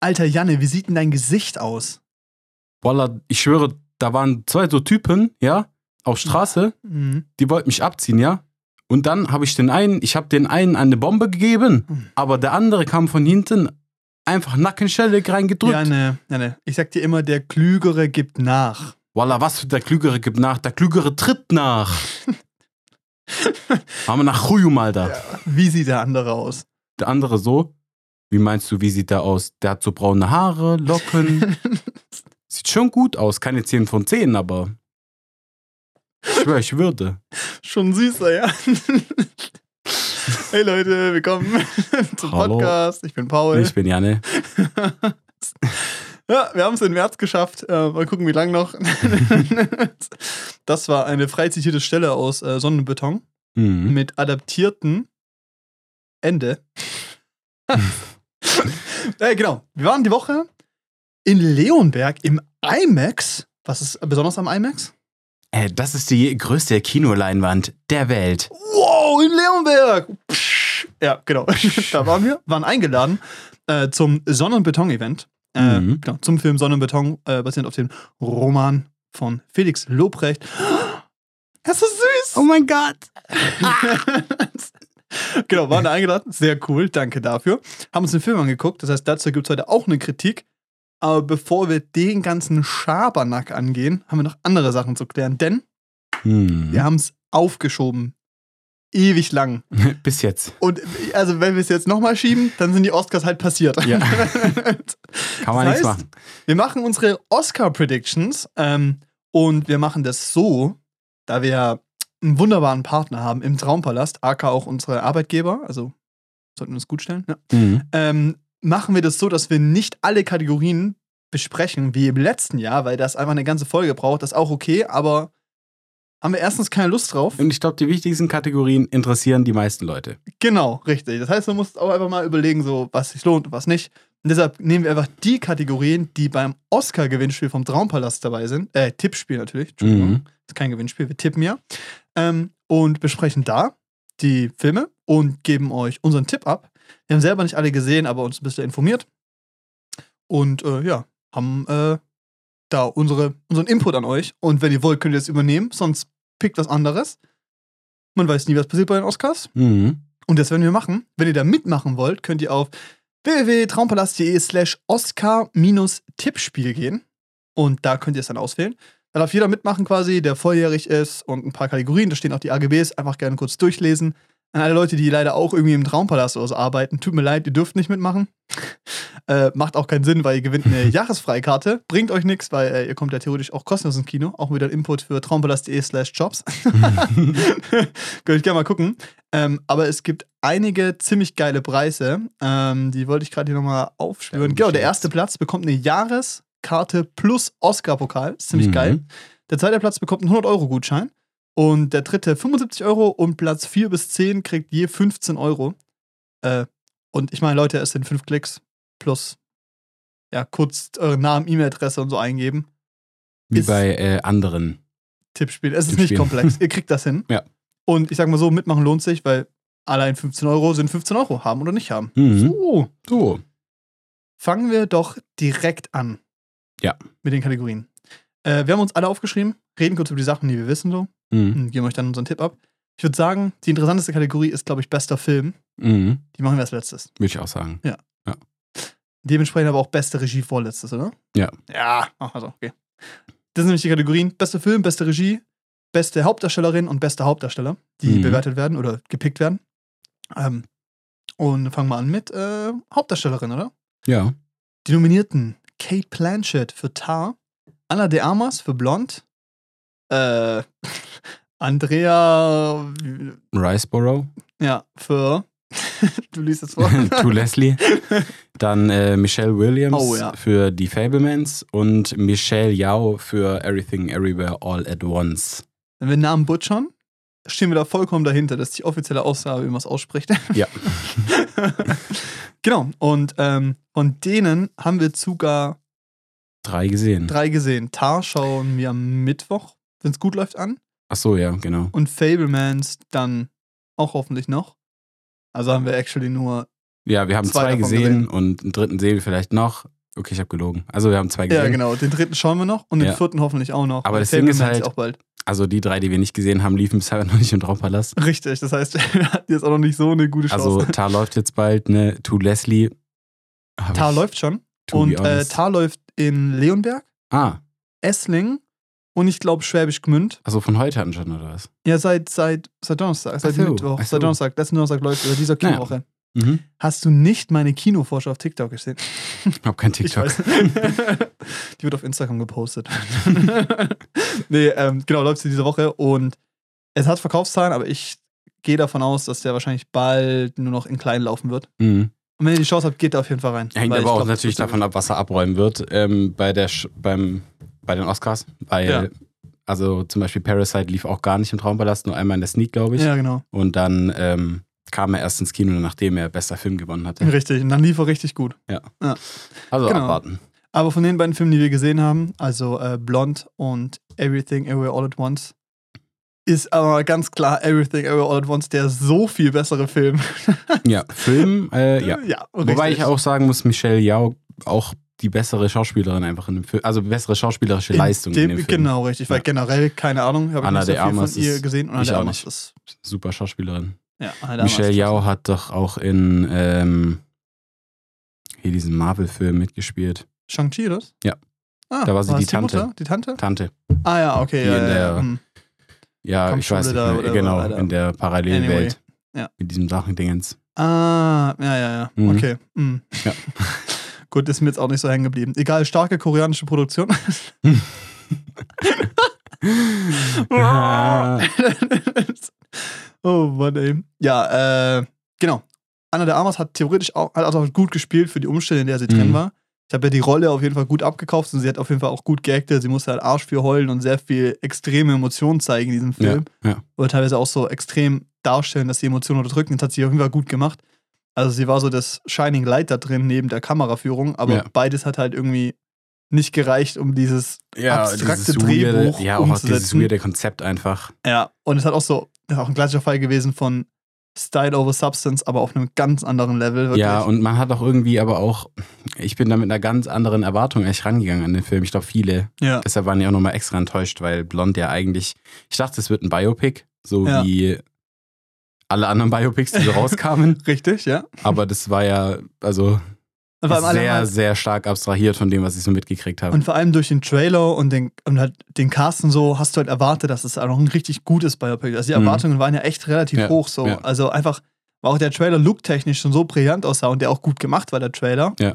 Alter Janne, wie sieht denn dein Gesicht aus? Voila, ich schwöre, da waren zwei so Typen, ja, auf Straße, Mhm. die wollten mich abziehen, ja. Und dann habe ich den einen, ich habe den einen eine Bombe gegeben, Mhm. aber der andere kam von hinten, einfach Nackenschelle reingedrückt. Janne, Janne, ich sag dir immer, der Klügere gibt nach. Voila, was für der Klügere gibt nach? Der Klügere tritt nach. Haben wir nach Chuyum, Alter. Wie sieht der andere aus? Der andere so, wie meinst du, wie sieht der aus? Der hat so braune Haare, Locken. Sieht schon gut aus, keine 10 von 10, aber ich schwöre, ich würde. Schon süßer, ja. hey Leute, willkommen zum Hallo. Podcast. Ich bin Paul. Ich bin Janne. Ja, wir haben es in März geschafft. Äh, mal gucken, wie lang noch. das war eine frei zitierte Stelle aus äh, Sonnenbeton Mhm. mit adaptierten Ende. äh, genau. Wir waren die Woche in Leonberg im IMAX. Was ist besonders am IMAX? Äh, das ist die größte Kinoleinwand der Welt. Wow, in Leonberg! Psch. Ja, genau. da waren wir, waren eingeladen äh, zum Sonne- und Beton-Event. Äh, Mhm. genau, zum Film Sonne und Beton, äh, basierend auf dem Roman von Felix Lobrecht. Er ist so süß! Oh mein Gott. genau, waren da eingeladen. Sehr cool, danke dafür. Haben uns den Film angeguckt, das heißt, dazu gibt es heute auch eine Kritik. Aber bevor wir den ganzen Schabernack angehen, haben wir noch andere Sachen zu klären. Denn Mhm. wir haben es aufgeschoben. Ewig lang. Bis jetzt. Und also, wenn wir es jetzt nochmal schieben, dann sind die Oscars halt passiert. Ja. Kann man Das nichts heißt, machen. Wir machen unsere Oscar-Predictions ähm, und wir machen das so, da wir einen wunderbaren Partner haben im Traumpalast, aka auch unsere Arbeitgeber, also sollten wir uns gut stellen, ja. Mhm. ähm, machen wir das so, dass wir nicht alle Kategorien besprechen, wie im letzten Jahr, weil das einfach eine ganze Folge braucht. Das ist auch okay, aber haben wir erstens keine Lust drauf. Und ich glaube, die wichtigsten Kategorien interessieren die meisten Leute. Genau, richtig. Das heißt, man muss auch einfach mal überlegen, so, was sich lohnt und was nicht. Und deshalb nehmen wir einfach die Kategorien, die beim Oscar-Gewinnspiel vom Traumpalast dabei sind. Äh, Tippspiel natürlich. Entschuldigung. Mhm. Das ist kein Gewinnspiel, wir tippen ja. Ähm, und besprechen da die Filme und geben euch unseren Tipp ab. Wir haben selber nicht alle gesehen, aber uns ein bisschen informiert. Und äh, ja, haben äh, da unsere, unseren Input an euch. Und wenn ihr wollt, könnt ihr das übernehmen, sonst pickt was anderes. Man weiß nie, was passiert bei den Oscars. Mhm. Und das werden wir machen. Wenn ihr da mitmachen wollt, könnt ihr auf www.traumpalast.de slash Oscar-Tippspiel gehen. Und da könnt ihr es dann auswählen. Da darf jeder mitmachen quasi, der volljährig ist und ein paar Kategorien. Da stehen auch die AGBs. Einfach gerne kurz durchlesen. An alle Leute, die leider auch irgendwie im Traumpalast oder so arbeiten, tut mir leid, ihr dürft nicht mitmachen. äh, macht auch keinen Sinn, weil ihr gewinnt eine Jahresfreikarte. Bringt euch nichts, weil äh, ihr kommt ja theoretisch auch kostenlos ins Kino. Auch wieder ein Input für traumpalast.de slash jobs. Könnt ich gerne mal gucken. Ähm, aber es gibt einige ziemlich geile Preise. Ähm, die wollte ich gerade hier nochmal aufspüren. Genau, der erste Platz bekommt eine Jahreskarte plus Oscar-Pokal. Ist ziemlich Mhm. geil. Der zweite Platz bekommt einen 100-Euro-Gutschein. Und der dritte 75 Euro und Platz 4 bis 10 kriegt je 15 Euro. Äh, und ich meine, Leute, es sind 5 Klicks plus ja, kurz euren Namen, E-Mail-Adresse und so eingeben. Wie Ist- bei äh, anderen. Tippspiel. Es ist nicht komplex. Ihr kriegt das hin. Ja. Und ich sag mal so, mitmachen lohnt sich, weil allein 15 Euro sind 15 Euro. Haben oder nicht haben. Mhm. So, So. fangen wir doch direkt an. Ja. Mit den Kategorien. Äh, wir haben uns alle aufgeschrieben, reden kurz über die Sachen, die wir wissen, so. Mhm. Und geben euch dann unseren Tipp ab. Ich würde sagen, die interessanteste Kategorie ist, glaube ich, bester Film. Mhm. Die machen wir als letztes. Würde ich auch sagen. Dementsprechend aber auch beste Regie vorletztes, oder? Ja. Ja, machen wir so, okay. Das sind nämlich die Kategorien: beste Film, beste Regie, beste Hauptdarstellerin und bester Hauptdarsteller, die Mhm. bewertet werden oder gepickt werden. Ähm, und fangen wir an mit äh, Hauptdarstellerin, oder? Ja. Die Nominierten: Kate Blanchett für Tar, Anna de Armas für Blond, äh, Andrea, Riceboro. ja, für. du liest es vor. to Leslie. Dann äh, Michelle Williams Oh, ja. für Die Fablemans und Michelle Yao für Everything Everywhere All at Once. Wenn wir Namen butchern, stehen wir da vollkommen dahinter. Das ist die offizielle Aussage, wie man es ausspricht. Ja. genau. Und ähm, von denen haben wir sogar Drei gesehen. drei gesehen. Tar schauen wir am Mittwoch, wenn es gut läuft, an. Ach so, ja, genau. Und Fablemans dann auch hoffentlich noch. Also haben wir actually nur Ja, wir haben Zwei zwei, gesehen gesehen. und einen dritten sehen wir vielleicht noch. Okay, ich habe gelogen. Also wir haben zwei gesehen. Ja, genau. Den dritten schauen wir noch und den Ja. vierten hoffentlich auch noch. Aber das Ding Fableman ist halt- auch bald. Also die drei, die wir nicht gesehen haben, liefen bisher noch nicht im Traumpalast. Richtig, das heißt, wir hatten jetzt auch noch nicht so eine gute Chance. Also Tar läuft jetzt bald, ne? To Leslie. Tar läuft schon. Und äh. Tar läuft in Leonberg, Ah, Esslingen und ich glaube Schwäbisch Gmünd. also von heute an schon, oder was? Ja, seit, seit, seit Donnerstag, seit Ach so, Mittwoch, ach so. seit Donnerstag, letzten Donnerstag läuft über dieser Naja. Kinowoche. Mhm. Hast du nicht meine Kinovorschau auf TikTok gesehen? Ich hab kein Ich TikTok. weiß. Die wird auf Instagram gepostet. nee, ähm, genau, läuft sie diese Woche und es hat Verkaufszahlen, aber ich gehe davon aus, dass der wahrscheinlich bald nur noch in klein laufen wird. Mhm. Und wenn ihr die Chance habt, geht da auf jeden Fall rein. Hängt aber auch glaub, natürlich davon ab, was er abräumen wird ähm, bei, der Sch beim, bei den Oscars. Weil, Ja. also zum Beispiel Parasite lief auch gar nicht im Traumpalast, nur einmal in der Sneak, glaube ich. Ja, genau. Und dann ähm, kam er erst ins Kino, nachdem er bester Film gewonnen hatte. Richtig. Und dann lief er richtig gut. Also Genau. abwarten. Aber von den beiden Filmen, die wir gesehen haben, also äh, Blonde und Everything Everywhere All at Once, ist aber ganz klar Everything Everywhere All at Once der so viel bessere Film. Ja, Film, äh, ja. ja Wobei ich auch sagen muss, Michelle Yao auch die bessere Schauspielerin einfach in dem Film, also bessere schauspielerische Leistung dem, in dem Film. Genau, richtig. Weil Ja. generell, keine Ahnung, habe ich nicht so viel Armas von ihr gesehen. Und Anna de auch Armas nicht. ist, Super Schauspielerin. ja, Anna Michelle Yao hat doch auch in ähm, hier diesen Marvel-Film mitgespielt. Shang-Chi, das? Ja. Ah, Da war sie es die Tante. Mutter? Die Tante? Tante. Ah ja, okay. Die Ja, in der- ja. Ja, ich weiß nicht da oder- genau, oder- in der Parallelwelt. Anyway, ja. Mit diesem Drachendingens. Ah, ja, ja, ja. Mhm. Okay. hm. Ja. Gut, ist mir jetzt auch nicht so hängen geblieben. Egal, starke koreanische Produktion. oh Mann, ey. Ja, äh, genau. Anna de Armas hat theoretisch auch, hat auch gut gespielt für die Umstände, in der sie drin Mhm. war. Ich habe ja die Rolle auf jeden Fall gut abgekauft und sie hat auf jeden Fall auch gut geactet. Sie musste halt Arsch für heulen und sehr viel extreme Emotionen zeigen in diesem Ja, Film. ja. Oder teilweise auch so extrem darstellen, dass sie Emotionen unterdrücken. Das hat sie auf jeden Fall gut gemacht. Also sie war so das Shining Light da drin neben der Kameraführung, aber Ja. beides hat halt irgendwie nicht gereicht, um dieses Ja, abstrakte dieses weirde, Drehbuch ja, auch dieses umzusetzen. weirde Konzept einfach. Ja, und es hat auch so, das ist auch ein klassischer Fall gewesen von Style over Substance, aber auf einem ganz anderen Level. Wirklich. Ja, und man hat auch irgendwie aber auch, ich bin da mit einer ganz anderen Erwartung eigentlich rangegangen an den Film. Ich glaube, viele. ja. Deshalb waren die auch nochmal extra enttäuscht, weil Blond ja eigentlich, ich dachte, es wird ein Biopic, so Ja. wie alle anderen Biopics, die so rauskamen. Richtig, ja. Aber das war ja, also Und vor, allem alle sehr, halt, sehr stark abstrahiert von dem, was ich so mitgekriegt habe. und vor allem durch den Trailer und den, und halt den Cast und so hast du halt erwartet, dass es auch noch ein richtig gutes Biopic ist. Also die Mhm. Erwartungen waren ja echt relativ Ja, hoch. So. ja. Also einfach, weil auch der Trailer looktechnisch schon so brillant aussah und der auch gut gemacht war, der Trailer. Ja.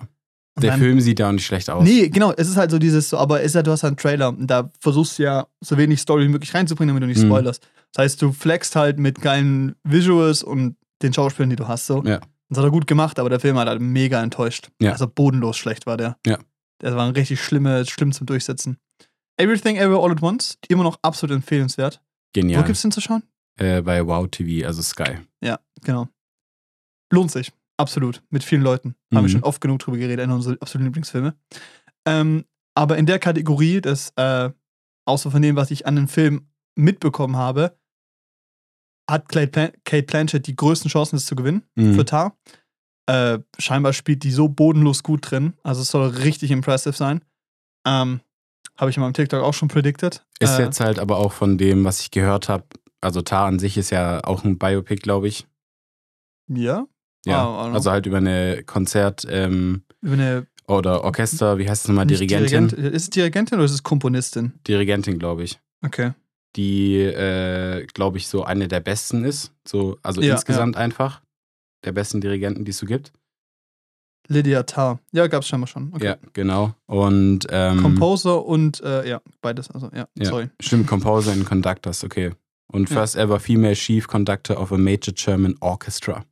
Und Der dann- Film sieht ja auch nicht schlecht aus. Nee, genau, es ist halt so dieses, so, aber ist ja, du hast halt einen Trailer und da versuchst du ja so wenig Story wie möglich reinzubringen, damit du nicht Mhm. spoilerst. Das heißt, du flexst halt mit geilen Visuals und den Schauspielern, die du hast, so. Ja. Das hat er gut gemacht, aber der Film hat halt mega enttäuscht. Ja. Also bodenlos schlecht war der. Ja. Der war ein richtig schlimme, schlimm zum Durchsetzen. Everything Everywhere All at Once, immer noch absolut empfehlenswert. Wo Genial. gibt's den zu schauen? Äh, bei Wow TV, also Sky. Ja, genau. Lohnt sich. Absolut. Mit vielen Leuten. Haben wir Mhm. schon oft genug drüber geredet, einer unserer absoluten Lieblingsfilme. Ähm, aber in der Kategorie, des, äh, außer von dem, was ich an dem Film mitbekommen habe, hat Kate, Plan Kate Blanchett die größten Chancen, das zu gewinnen Mhm. für Tar. Äh, scheinbar spielt die so bodenlos gut drin. Also es soll richtig impressive sein. Ähm, habe ich in meinem TikTok auch schon predicted. Ist äh, jetzt halt aber auch von dem, was ich gehört habe, also Tar an sich ist ja auch ein Biopic, glaube ich. Ja. Ja, Ah, also halt über eine Konzert- ähm, Über eine oder Orchester, wie heißt es nochmal, Dirigentin? Dirigent- Ist es Dirigentin oder ist es Komponistin? Dirigentin, glaube ich. Okay. Die, äh, glaube ich, so eine der besten ist. So, also Ja, insgesamt einfach. Der besten Dirigenten, die es so gibt. Lydia Tarr. Ja, gab's scheinbar schon. Okay. Ja, genau. Und ähm, Composer und äh, ja, beides. Also ja, Ja. sorry. Stimmt, Composer and Conductors, okay. Und Ja. first ever female chief conductor of a major German orchestra.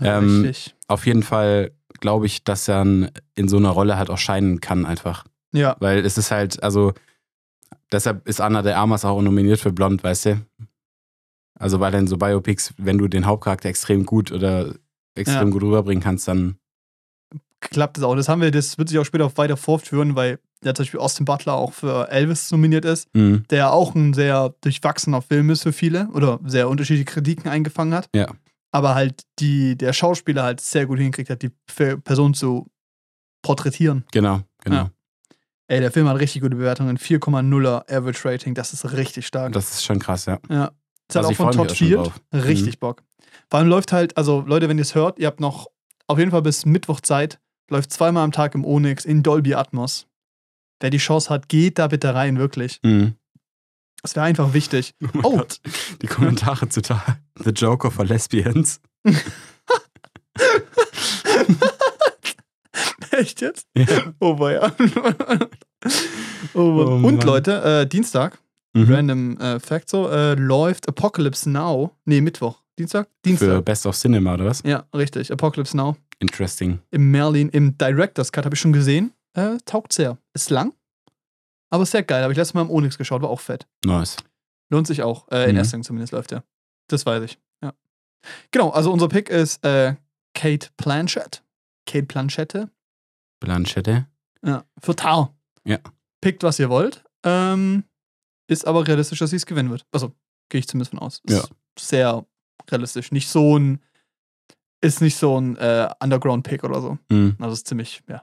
Ähm, Richtig. Auf jeden Fall glaube ich, dass er in- in so einer Rolle halt auch scheinen kann einfach. Ja, Weil es ist halt, also deshalb ist Anna de Armas auch nominiert für Blond, weißt du? Also weil dann so Biopics, wenn du den Hauptcharakter extrem gut oder extrem Ja. gut rüberbringen kannst, dann klappt das auch. Das haben wir, das wird sich auch später weiter fortführen, weil ja zum Beispiel Austin Butler auch für Elvis nominiert ist, mh, der auch ein sehr durchwachsener Film ist für viele oder sehr unterschiedliche Kritiken eingefangen hat. Ja. aber halt die, der Schauspieler halt sehr gut hingekriegt hat, die Person zu porträtieren. Genau, genau. Ja. Ey, der Film hat richtig gute Bewertungen. 4,0er Average Rating. Das ist richtig stark. Das ist schon krass, ja. ja. Ist halt Also auch von schon Field. drauf. Richtig Bock. Vor allem läuft halt, also Leute, wenn ihr es hört, ihr habt noch auf jeden Fall bis Mittwoch Zeit. Läuft zweimal am Tag im Onyx in Dolby Atmos. Wer die Chance hat, geht da bitte rein, wirklich. Mhm. Das wäre einfach wichtig. mein Oh. Gott. Die Kommentare zu The Joker for Lesbians. Echt jetzt? Ja. Oh, ja. oh, Oh, Und. Leute, äh, Dienstag, Mhm. random äh, Fact so, äh, läuft Apocalypse Now. Nee, Mittwoch. Dienstag? Für Dienstag. Best of Cinema, oder was? Ja, richtig. Apocalypse Now. Interesting. Im Merlin, im Director's Cut habe ich schon gesehen. Äh, taugt sehr. Ist lang, aber sehr geil. Habe ich letztes Mal im Onyx geschaut, war auch fett. Nice. Lohnt sich auch. Äh, in Mhm. Essling zumindest läuft der. Das weiß ich. Ja. Genau, also unser Pick ist äh, Kate Blanchett. Kate Blanchette. Blanchette. Ja, für Tar. Ja. Pickt, was ihr wollt. Ähm, ist aber realistisch, dass sie es gewinnen wird. Also, gehe ich zumindest von aus. Ist Ja. sehr realistisch. Nicht so ein, ist nicht so ein äh, Underground-Pick oder so. Mhm. Also ist ziemlich, ja,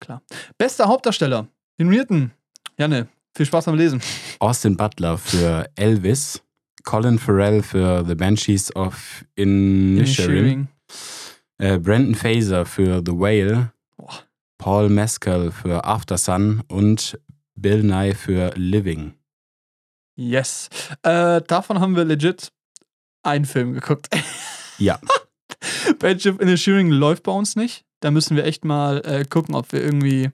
klar. Bester Hauptdarsteller. Nominierten. Janne, viel Spaß beim Lesen. Austin Butler für Elvis. Colin Farrell für The Banshees of Inisherin. Äh, Brandon Fraser für The Whale. Boah. Paul Mescal für After Sun und Bill Nye für Living. Yes. Äh, davon haben wir legit einen Film geguckt. Ja. Badge of Inisherin läuft bei uns nicht. Da müssen wir echt mal äh, gucken, ob wir irgendwie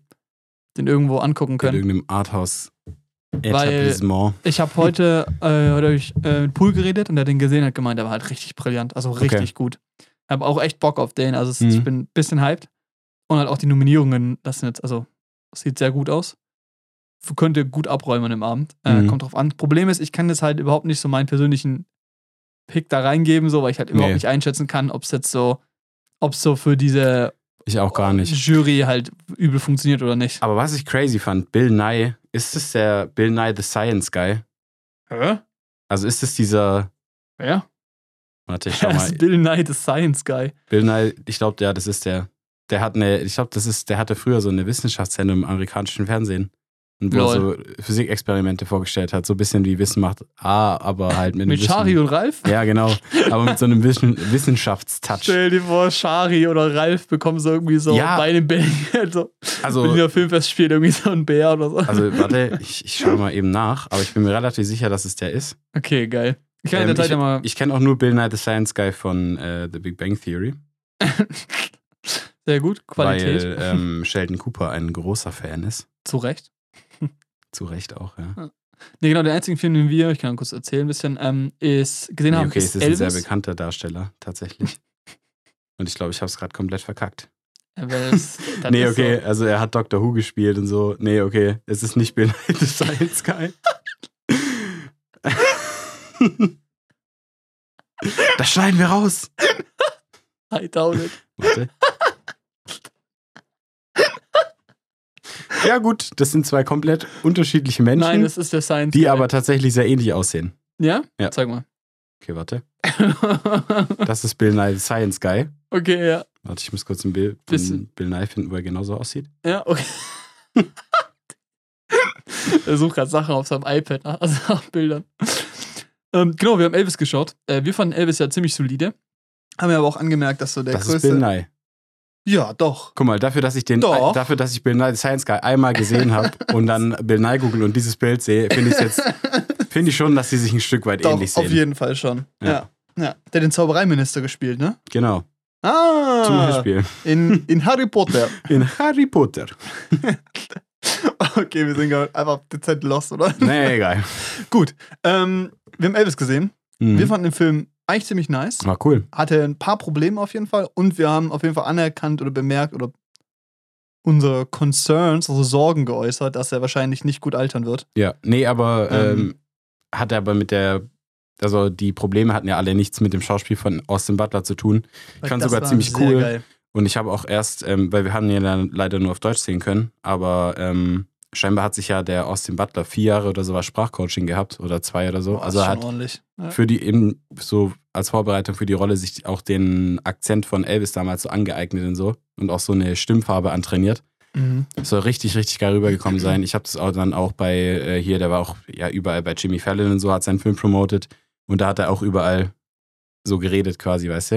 den irgendwo angucken In können. irgendeinem Arthouse-Etablissement. Ich habe heute, äh, heute hab ich äh, mit Pool geredet und der den gesehen hat gemeint, der war halt richtig brillant. Also richtig Okay. gut. Habe auch echt Bock auf den. Also es, Mhm. ich bin ein bisschen hyped. Und halt auch die Nominierungen, das sind jetzt, also sieht sehr gut aus. F- Könnte gut abräumen im Abend. Äh, Mhm. Kommt drauf an. Problem ist, ich kann das halt überhaupt nicht so meinen persönlichen Pick da reingeben, so, weil ich halt überhaupt Nee. nicht einschätzen kann, ob es jetzt so, ob es so für diese Ich auch gar nicht. Jury halt übel funktioniert oder nicht. Aber was ich crazy fand, Bill Nye, ist es der Bill Nye the Science Guy? Hä? Also ist es dieser, Wer? warte, ich schau Das mal. ist Bill Nye, the Science Guy. Bill Nye, ich glaube, ja, das ist der. Der hat eine, ich glaube, das ist, der hatte früher so eine Wissenschaftssendung im amerikanischen Fernsehen. Und wo er so Lol. Physikexperimente vorgestellt hat, so ein bisschen wie Wissen macht A, aber halt mit, Mit Shari und Ralf? Ja, genau. Aber mit so einem Wissen, Wissenschaftstouch. Stell dir vor, Shari oder Ralf bekommen so irgendwie so Ja. bei den Bällen. Also, Also, Berliner Filmfest spielt irgendwie so ein Bär oder so. also warte, ich, ich schaue mal eben nach, aber ich bin mir relativ sicher, dass es der ist. Okay, geil. Ich Ähm, ich ich kenne auch nur Bill Nye the Science Guy von äh, The Big Bang Theory, Sehr gut, Qualität. weil ähm, Sheldon Cooper ein großer Fan ist. Zu Recht. Zu Recht auch, ja. Nee, genau, der einzige Film, den wir, ich kann kurz erzählen ein bisschen, ähm, ist, gesehen Nee, haben, okay, ist es ist ein sehr Elvis. bekannter Darsteller, tatsächlich. Und ich glaube, ich habe es gerade komplett verkackt. Ja, das nee, okay, So, also er hat Doctor Who gespielt und so. Nee, okay, es ist nicht Bill Science Guy. das schneiden wir raus. I doubt it. Warte. Ja, gut, das sind zwei komplett unterschiedliche Menschen, Nein, das ist der Science die aber tatsächlich sehr ähnlich aussehen. Ja? Ja. Zeig mal. Okay, warte. Das ist Bill Nye Science Guy. okay, ja. Warte, ich muss kurz ein Bild von Bisschen. Bill Nye finden, wo er genauso aussieht. Ja, okay. er sucht gerade Sachen auf seinem iPad nach, also nach Bildern. Ähm, genau, wir haben Elvis geschaut. Äh, wir fanden Elvis ja ziemlich solide. Haben wir aber auch angemerkt, dass so der das ist größte. Bill Nye. Ja, doch. Guck mal, dafür, dass ich den, Doch. dafür, dass ich Bill Nye the Science Guy einmal gesehen habe und dann Bill Nye google und dieses Bild sehe, finde ich jetzt, finde ich schon, dass sie sich ein Stück weit Doch, ähnlich sehen. auf jeden Fall schon. Ja. Ja. ja. Der hat den Zaubereiminister gespielt, ne? Genau. Ah! Zum Beispiel In, in Harry Potter. in Harry Potter. Okay, wir sind gerade einfach dezent lost, oder? Nee, egal. Gut. Ähm, wir haben Elvis gesehen. Mhm. Wir fanden den Film eigentlich ziemlich nice. War cool. Hatte ein paar Probleme auf jeden Fall. Und wir haben auf jeden Fall anerkannt oder bemerkt oder unsere Concerns, unsere Sorgen geäußert, dass er wahrscheinlich nicht gut altern wird. Ja, nee, aber Ähm. ähm, hat aber mit der, also die Probleme hatten ja alle nichts mit dem Schauspiel von Austin Butler zu tun. Ich fand sogar ziemlich cool. Geil. Und ich habe auch erst, ähm, weil wir haben ihn ja dann leider nur auf Deutsch sehen können, aber ähm, scheinbar hat sich ja der Austin Butler vier Jahre oder so was Sprachcoaching gehabt oder zwei oder so. Boah, also er hat ordentlich. Für die eben so als Vorbereitung für die Rolle sich auch den Akzent von Elvis damals so angeeignet und so und auch so eine Stimmfarbe antrainiert. Mhm. Soll richtig, richtig geil rübergekommen sein. Ich habe das auch dann auch bei äh, hier, der war auch ja überall bei Jimmy Fallon und so, hat seinen Film promoted und da hat er auch überall so geredet quasi, weißt du?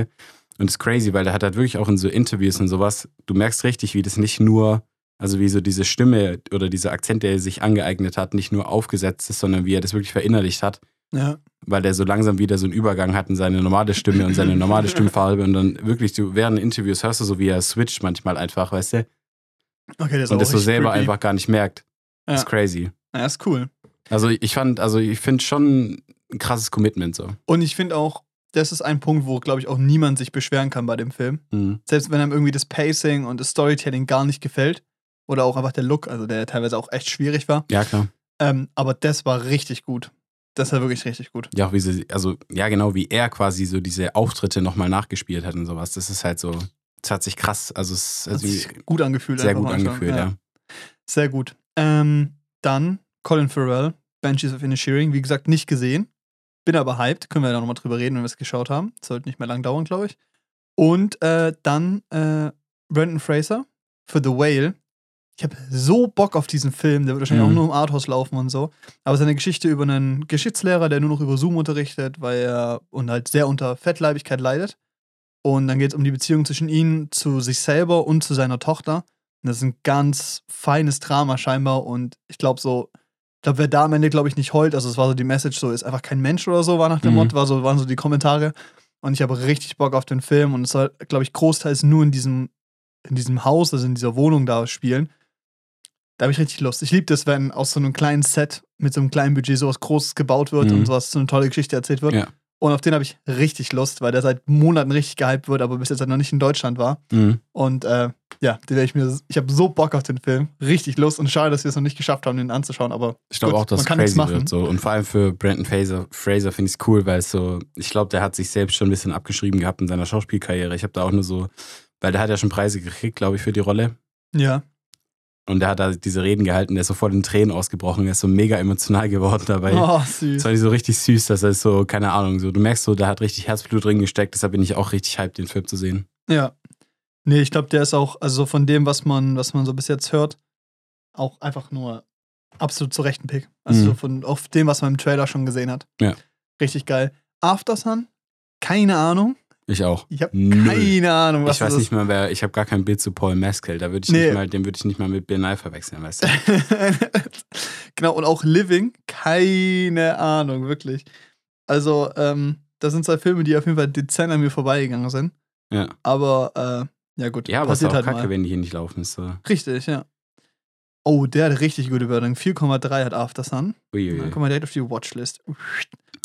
Und das ist crazy, weil der hat halt wirklich auch in so Interviews und sowas, du merkst richtig, wie das nicht nur, also wie so diese Stimme oder dieser Akzent, der er sich angeeignet hat, nicht nur aufgesetzt ist, sondern wie er das wirklich verinnerlicht hat, Ja. weil der so langsam wieder so einen Übergang hat in seine normale Stimme und seine normale Stimmfarbe und dann wirklich, du während Interviews hörst du so, wie er switcht manchmal einfach, weißt du? Okay, der ist Und das so selber creepy. einfach gar nicht merkt. Ja. Das ist crazy. Ja, ist cool. Also ich fand, also ich finde schon ein krasses Commitment so. Und ich finde auch, das ist ein Punkt, wo, glaube ich, auch niemand sich beschweren kann bei dem Film. Mhm. Selbst wenn einem irgendwie das Pacing und das Storytelling gar nicht gefällt. Oder auch einfach der Look, also der teilweise auch echt schwierig war. Ja, klar. Ähm, aber das war richtig gut. Das war wirklich richtig gut. Ja, auch wie sie, also ja, genau, wie er quasi so diese Auftritte nochmal nachgespielt hat und sowas. Das ist halt so, das hat sich krass, also es Hat hat sich gut angefühlt. sehr gut angefühlt, ja. Sehr gut. Ähm, dann Colin Farrell, Banshees of Inisherin. Wie gesagt, nicht gesehen. Bin aber hyped. Können wir ja nochmal drüber reden, wenn wir es geschaut haben. Sollte nicht mehr lang dauern, glaube ich. Und äh, dann äh, Brandon Fraser für The Whale. Ich habe so Bock auf diesen Film. Der wird wahrscheinlich Mhm. auch nur im Arthouse laufen und so. Aber seine Geschichte über einen Geschichtslehrer, der nur noch über Zoom unterrichtet, weil er und halt sehr unter Fettleibigkeit leidet. Und dann geht es um die Beziehung zwischen ihm zu sich selber und zu seiner Tochter. Und das ist ein ganz feines Drama scheinbar. Und ich glaube so, ich glaube, wer da am Ende, glaube ich, nicht heult, also es war so die Message, so ist einfach kein Mensch oder so, war nach dem Mhm. Motto, war so, waren so die Kommentare. Und ich habe richtig Bock auf den Film. Und es soll, glaube ich, großteils nur in diesem, in diesem Haus, also in dieser Wohnung da spielen. Da habe ich richtig Lust. Ich liebe das, wenn aus so einem kleinen Set mit so einem kleinen Budget sowas Großes gebaut wird Mhm. und sowas, so eine tolle Geschichte erzählt wird. Ja. Und auf den habe ich richtig Lust, weil der seit Monaten richtig gehypt wird, aber bis jetzt halt noch nicht in Deutschland war. Mhm. Und äh, ja, den werde ich mir, ich habe so Bock auf den Film. Richtig Lust und schade, dass wir es noch nicht geschafft haben, den anzuschauen, aber Ich glaube auch, dass man es kann crazy machen. wird. So. Und vor allem für Brandon Fraser, Fraser finde ich es cool, weil es so, ich glaube, der hat sich selbst schon ein bisschen abgeschrieben gehabt in seiner Schauspielkarriere. Ich habe da auch nur so, weil der hat ja schon Preise gekriegt, glaube ich, für die Rolle. Ja. Und der hat da diese Reden gehalten, der ist sofort in Tränen ausgebrochen, er ist so mega emotional geworden dabei. Oh, Das süß. fand ich so richtig süß, dass er so, keine Ahnung, so, du merkst so, da hat richtig Herzblut drin gesteckt, deshalb bin ich auch richtig hyped, den Film zu sehen. Ja. Nee, ich glaube, der ist auch, also von dem, was man, was man so bis jetzt hört, auch einfach nur absolut zu rechten Pick. Also Mhm. so von auf dem, was man im Trailer schon gesehen hat. Ja. Richtig geil. Aftersun? Keine Ahnung. Ich auch. Ich habe keine Ahnung, was ich weiß das nicht mal, wer, ich habe gar kein Bild zu Paul Mescal, da würde ich Nee. nicht mal, den würde ich nicht mal mit Bill verwechseln, weißt du? genau, und auch Living, keine Ahnung, wirklich. Also, ähm, das sind zwei Filme, die auf jeden Fall dezent an mir vorbeigegangen sind. Ja. Aber, äh, ja gut, Ja, aber es ist auch halt kacke, mal. wenn die hier nicht laufen. Ist so. Richtig, ja. Oh, der hat richtig gute Bewertung. 4,3 hat Aftersun. Uiuiui. Dann kommen wir direkt auf die Watchlist.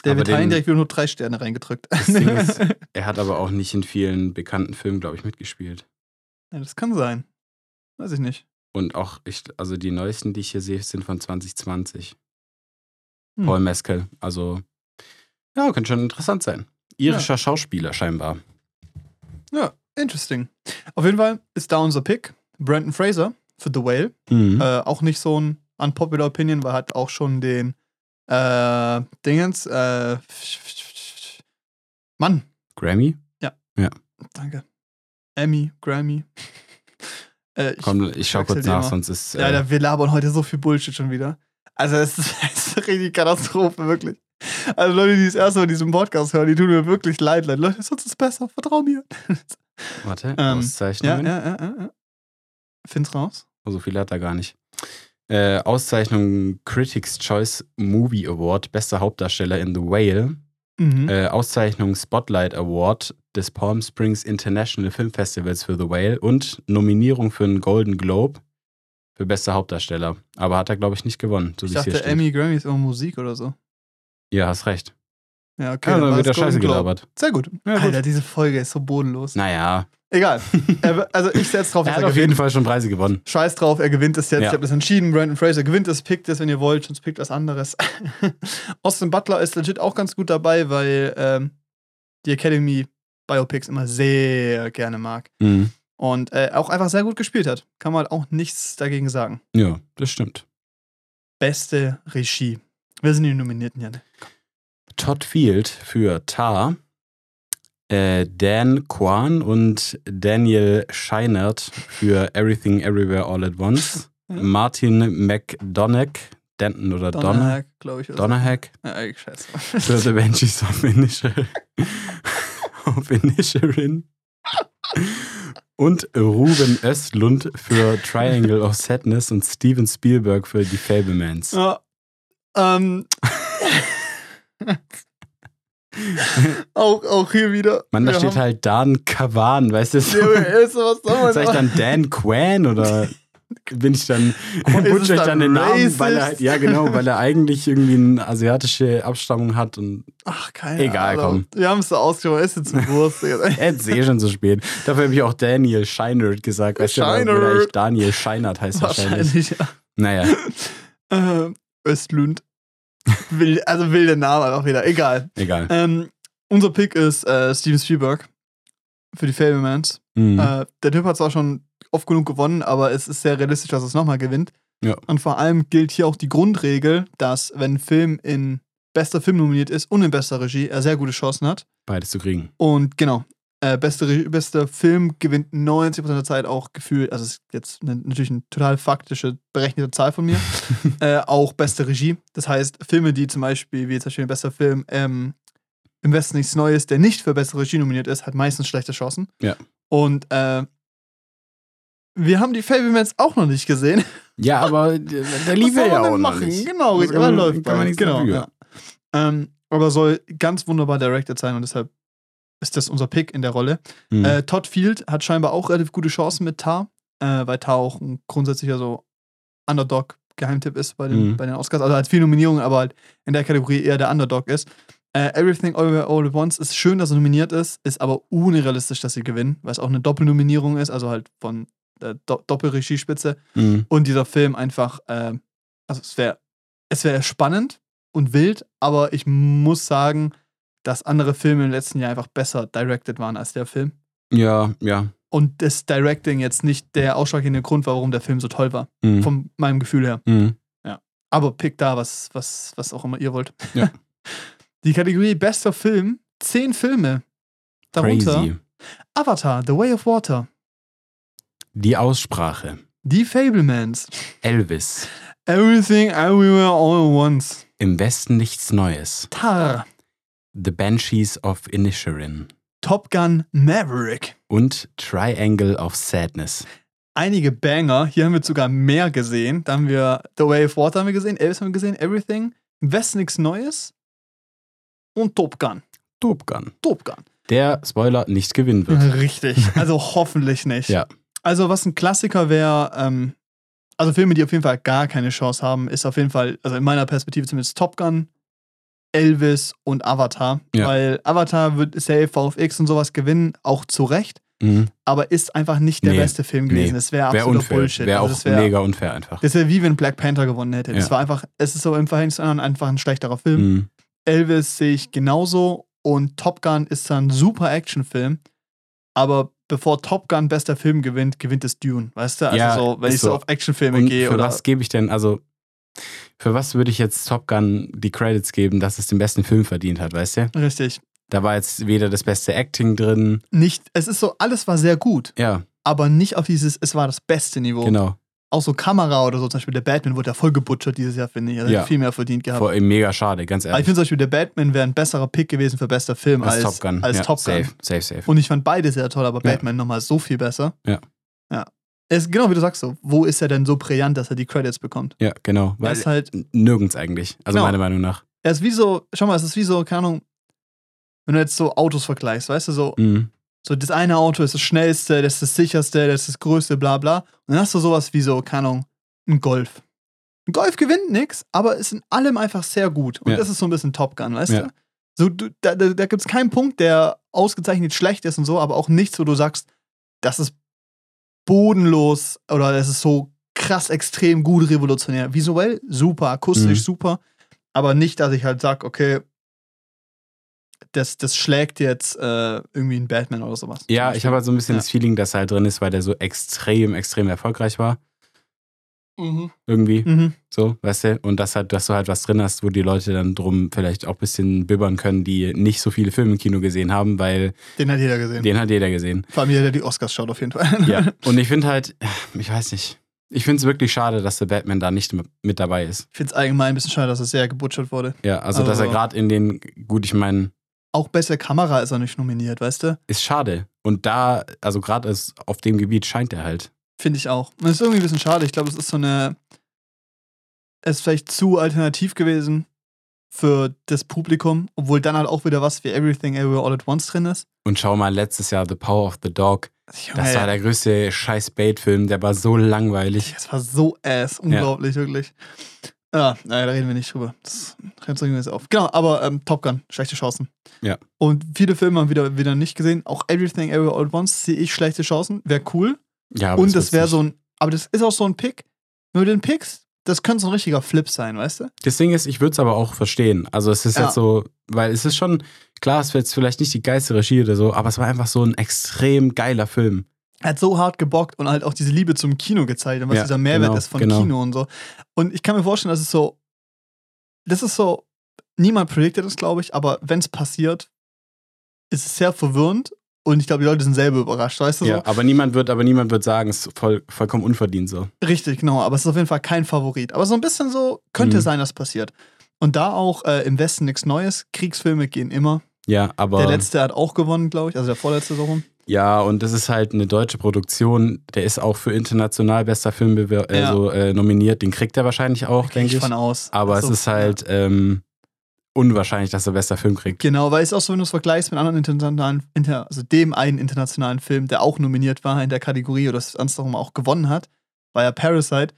Der wird Hein direkt wieder nur drei Sterne reingedrückt. Ist, er hat aber auch nicht in vielen bekannten Filmen, glaube ich, mitgespielt. ja, das kann sein. Weiß ich nicht. Und auch, ich, also die neuesten, die ich hier sehe, sind von 2020. Hm. Paul Mescal. Also, ja, könnte schon interessant sein. Irischer Schauspieler scheinbar. Ja, interesting. Auf jeden Fall ist da unser Pick. Brandon Fraser für The Whale. Mhm. Äh, auch nicht so ein unpopular Opinion, weil er hat auch schon den äh, Dingens, äh, Mann, Grammy? danke. Emmy, Grammy. Äh, ich, Komm, ich schau kurz nach, sonst ist. ja, Äh, da, wir labern heute so viel Bullshit schon wieder. Also, es ist, ist eine richtige Katastrophe, wirklich. Also, Leute, die das erste Mal diesen Podcast hören, die tun mir wirklich leid, leid. Leute, sonst ist es besser, vertrau mir. warte, ähm, Ja, Auszeichnungen. ja, ja, ja. ja. Find's raus. Oh, so viel hat er gar nicht. Äh, Auszeichnung Critics' Choice Movie Award, bester Hauptdarsteller in The Whale. Mhm. Äh, Auszeichnung Spotlight Award des Palm Springs International Film Festivals für The Whale und Nominierung für einen Golden Globe für bester Hauptdarsteller. Aber hat er, glaube ich, nicht gewonnen. So ich dachte. Emmy, Grammy ist immer Musik oder so. Ja, hast recht. Ja, okay. Ja, dann dann wird es er scheiße gelabert. Sehr gut. Ja, gut. Alter, diese Folge ist so bodenlos. Naja, Egal. Er, also ich setze drauf, er hat er auf jeden. Fall schon Preise gewonnen. Scheiß drauf, er gewinnt es jetzt. Ja. Ich habe das entschieden. Brandon Fraser gewinnt es, pickt es, wenn ihr wollt, sonst pickt was anderes. Austin Butler ist legit auch ganz gut dabei, weil ähm, die Academy Biopics immer sehr gerne mag. Mhm. Und äh, auch einfach sehr gut gespielt hat. Kann man halt auch nichts dagegen sagen. Ja, das stimmt. beste Regie. Wer sind die Nominierten, Jan? Todd Field für Tar, äh, Dan Kwan und Daniel Scheinert für Everything Everywhere All at Once, Ja. Martin McDonagh, Denton oder Donner, Donnerhack, glaube ich. Donnerhack Ja, eigentlich scheiße. für The Banshees of Inisherin. of Inisherin. Und Ruben Östlund für Triangle of Sadness und Steven Spielberg für Die Fablemans. Ja. Ähm. auch, auch hier wieder. Mann, da Wir steht haben- halt Dan Kavan, weißt du? So. Ja, ist, was soll man Sag ich dann Dan Quan oder bin ich dann, es ich dann dann den Namen, weil er halt, ja genau, weil er eigentlich irgendwie eine asiatische Abstammung hat und Ach, keine Egal, Ahnung. Wir haben es so ausgesprochen, ist jetzt Wurst. Digga. jetzt eh schon so spät. Dafür habe ich auch Daniel Scheinert gesagt, weißt du, weil weil er Scheinert. eigentlich Daniel Scheinert heißt wahrscheinlich. Wahrscheinlich, ja. Naja, Ähm, Östlund. Wild, also wilder Name einfach wieder. Egal. egal. Ähm, unser Pick ist äh, Steven Spielberg für die Fablemans. Mhm. Äh, der Typ hat zwar schon oft genug gewonnen, aber es ist sehr realistisch, dass er es nochmal gewinnt. Ja. Und vor allem gilt hier auch die Grundregel, dass wenn ein Film in bester Film nominiert ist und in bester Regie, er sehr gute Chancen hat. Beides zu kriegen. Und genau, äh, beste, bester Film gewinnt 90% der Zeit auch gefühlt, also ist jetzt ne, natürlich eine total faktische, berechnete Zahl von mir, äh, auch beste Regie. Das heißt, Filme, die zum Beispiel, wie zum Beispiel bester Film, ähm, im Westen nichts Neues, der nicht für beste Regie nominiert ist, hat meistens schlechte Chancen. Ja. Und äh, wir haben die Fablemans auch noch nicht gesehen. Ja, aber äh, der lief soll ja auch machen? nicht. Genau, Das kann man- läuft kann man nichts genau, ja. ähm, aber soll ganz wunderbar directed sein und deshalb ist das unser Pick in der Rolle. Mhm. Äh, Todd Field hat scheinbar auch relativ gute Chancen mit Tar, äh, weil Tar auch ein grundsätzlicher so Underdog-Geheimtipp ist bei den, Mhm. bei den Oscars. Also hat viele Nominierungen, aber halt in der Kategorie eher der Underdog ist. Äh, Everything All, All at Once ist schön, dass er nominiert ist, ist aber unrealistisch, dass sie gewinnen, weil es auch eine Doppelnominierung ist, also halt von der Do Doppelregiespitze. Mhm. Und dieser Film einfach, äh, also es wäre es wär spannend und wild, aber ich muss sagen, dass andere Filme im letzten Jahr einfach besser directed waren als der Film. Ja, ja. Und das Directing jetzt nicht der ausschlaggebende Grund war, warum der Film so toll war. Mhm. Von meinem Gefühl her. Mhm. Aber pick da, was, was, was auch immer ihr wollt. Ja. Die Kategorie Bester Film, zehn Filme. Darunter Crazy. Avatar, The Way of Water, Die Aussprache. Die Fablemans, Elvis. Everything Everywhere All at Once, Im Westen nichts Neues. Tar, The Banshees of Inisherin. Top Gun Maverick. Und Triangle of Sadness. Einige Banger. Hier haben wir sogar mehr gesehen. Da haben wir The Way of Water haben wir gesehen, Elvis haben wir gesehen, Everything. Im Westen nichts Neues. Und Top Gun. Top Gun. Top Gun. Der, Spoiler, nicht gewinnen wird. Richtig. Also hoffentlich nicht. Ja. Also, was ein Klassiker wäre, ähm, also Filme, die auf jeden Fall gar keine Chance haben, ist auf jeden Fall, also in meiner Perspektive zumindest Top Gun, Elvis und Avatar. Ja. Weil Avatar wird safe VFX und sowas gewinnen, auch zu Recht, Mhm. aber ist einfach nicht der Nee. beste Film gewesen. Nee. Das wäre absoluter unfair. Bullshit. Wäre Also auch wär- mega unfair einfach. Das wäre wie wenn Black Panther gewonnen hätte. Das Ja. war einfach, es ist so im Verhältnis zu anderen einfach ein schlechterer Film. Mhm. Elvis sehe ich genauso und Top Gun ist dann ein super Actionfilm, aber bevor Top Gun bester Film gewinnt, gewinnt es Dune, weißt du? Also Ja, so, wenn ich so so. auf Actionfilme gehe für oder was gebe ich denn, also, für was würde ich jetzt Top Gun die Credits geben, dass es den besten Film verdient hat, weißt du? richtig. Da war jetzt weder das beste Acting drin. Nicht, es ist so, alles war sehr gut, Ja, aber nicht auf dieses, es war das beste Niveau. genau. Auch so Kamera oder so, zum Beispiel der Batman wurde ja voll gebutschert dieses Jahr, finde ich. Er Ja. hat viel mehr verdient gehabt. Vor, mega schade, ganz Aber ich ehrlich. finde zum Beispiel, der Batman wäre ein besserer Pick gewesen für bester Film als, Top Gun. Als ja, Top Gun. Safe, safe, safe. Und ich fand beide sehr toll, aber Ja. Batman nochmal so viel besser. Ja. Ja. Es genau wie du sagst so, wo ist er denn so brillant, dass er die Credits bekommt? ja, genau. Er Weil ist halt, nirgends eigentlich. Also Genau. meiner Meinung nach. er ist wie so, schau mal, es ist wie so, keine Ahnung, wenn du jetzt so Autos vergleichst, weißt du, so, Mhm. so das eine Auto ist das schnellste, das ist das sicherste, das ist das größte, bla bla. Und dann hast du sowas wie so, keine Ahnung, ein Golf. Ein Golf gewinnt nix, aber ist in allem einfach sehr gut. Und Ja. das ist so ein bisschen Top Gun, weißt Ja. du? So, du, da da, da gibt es keinen Punkt, der ausgezeichnet schlecht ist und so, aber auch nichts, wo du sagst, das ist bodenlos oder das ist so krass extrem gut revolutionär. Visuell super, akustisch Mhm. super, aber nicht, dass ich halt sage, okay, das, das schlägt jetzt äh, irgendwie ein Batman oder sowas. Ja, ich habe halt so ein bisschen Ja. das Feeling, dass er halt drin ist, weil der so extrem, extrem erfolgreich war. Irgendwie. Mhm. So, weißt du? Und das halt, dass du halt was drin hast, wo die Leute dann drum vielleicht auch ein bisschen bibbern können, die nicht so viele Filme im Kino gesehen haben, weil Den hat jeder gesehen. den hat jeder gesehen. Vor allem jeder, der die Oscars schaut, auf jeden Fall. Ja. Und ich finde halt, ich weiß nicht. Ich finde es wirklich schade, dass der Batman da nicht mit dabei ist. Ich finde es allgemein ein bisschen schade, dass er sehr gebutschert wurde. Ja, also, dass er Also- gerade in den, gut, ich meine, Auch beste Kamera ist er nicht nominiert, weißt du? ist schade. Und da, also gerade auf dem Gebiet scheint er halt. Finde ich auch. Und das ist irgendwie ein bisschen schade. Ich glaube, es ist so eine. Es ist vielleicht zu alternativ gewesen für das Publikum, obwohl dann halt auch wieder was wie Everything Everywhere All at Once drin ist. Und schau mal, letztes Jahr The Power of the Dog. Das Junge, war der größte scheiß Bait-Film, der war so langweilig. Das war so ass, unglaublich, wirklich. Ja, naja, da reden wir nicht drüber. Das regen wir jetzt auf. Genau, aber ähm, Top Gun, schlechte Chancen. Ja. Und viele Filme haben wir wieder, wieder nicht gesehen. Auch Everything Everywhere All at Once sehe ich schlechte Chancen. Wäre cool. Ja, Und das wäre so ein, aber das ist auch so ein Pick. Du den pickst, das könnte so ein richtiger Flip sein, weißt du? Das Ding ist, ich würde es aber auch verstehen. Also es ist Ja. jetzt so, weil es ist schon, klar, es wird jetzt vielleicht nicht die geilste Regie oder so, aber es war einfach so ein extrem geiler Film. Er hat so hart gebockt und halt auch diese Liebe zum Kino gezeigt und was Ja, dieser Mehrwert genau, ist von genau. Kino und so. Und ich kann mir vorstellen, dass es so, das ist so, niemand prediktet das, glaube ich, aber wenn es passiert, ist es sehr verwirrend und ich glaube, die Leute sind selber überrascht, weißt du Ja, aber niemand wird, aber niemand wird sagen, es ist voll, vollkommen unverdient so. so? Richtig, genau, aber es ist auf jeden Fall kein Favorit. Aber so ein bisschen so könnte Mhm. sein, dass passiert. Und da auch äh, im Westen nichts Neues, Kriegsfilme gehen immer. Ja, aber Der letzte hat auch gewonnen, glaube ich, also der vorletzte so rum. ja, und das ist halt eine deutsche Produktion. Der ist auch für international bester Film Ja. also, äh, nominiert. Den kriegt er wahrscheinlich auch, denke ich ich. von aus. Aber Also, es ist halt ähm, unwahrscheinlich, dass er bester Film kriegt. Genau, weil es auch so, wenn du es vergleichst mit anderen internationalen, inter, also dem einen internationalen Film, der auch nominiert war in der Kategorie oder das andersrum auch gewonnen hat, war ja Parasite.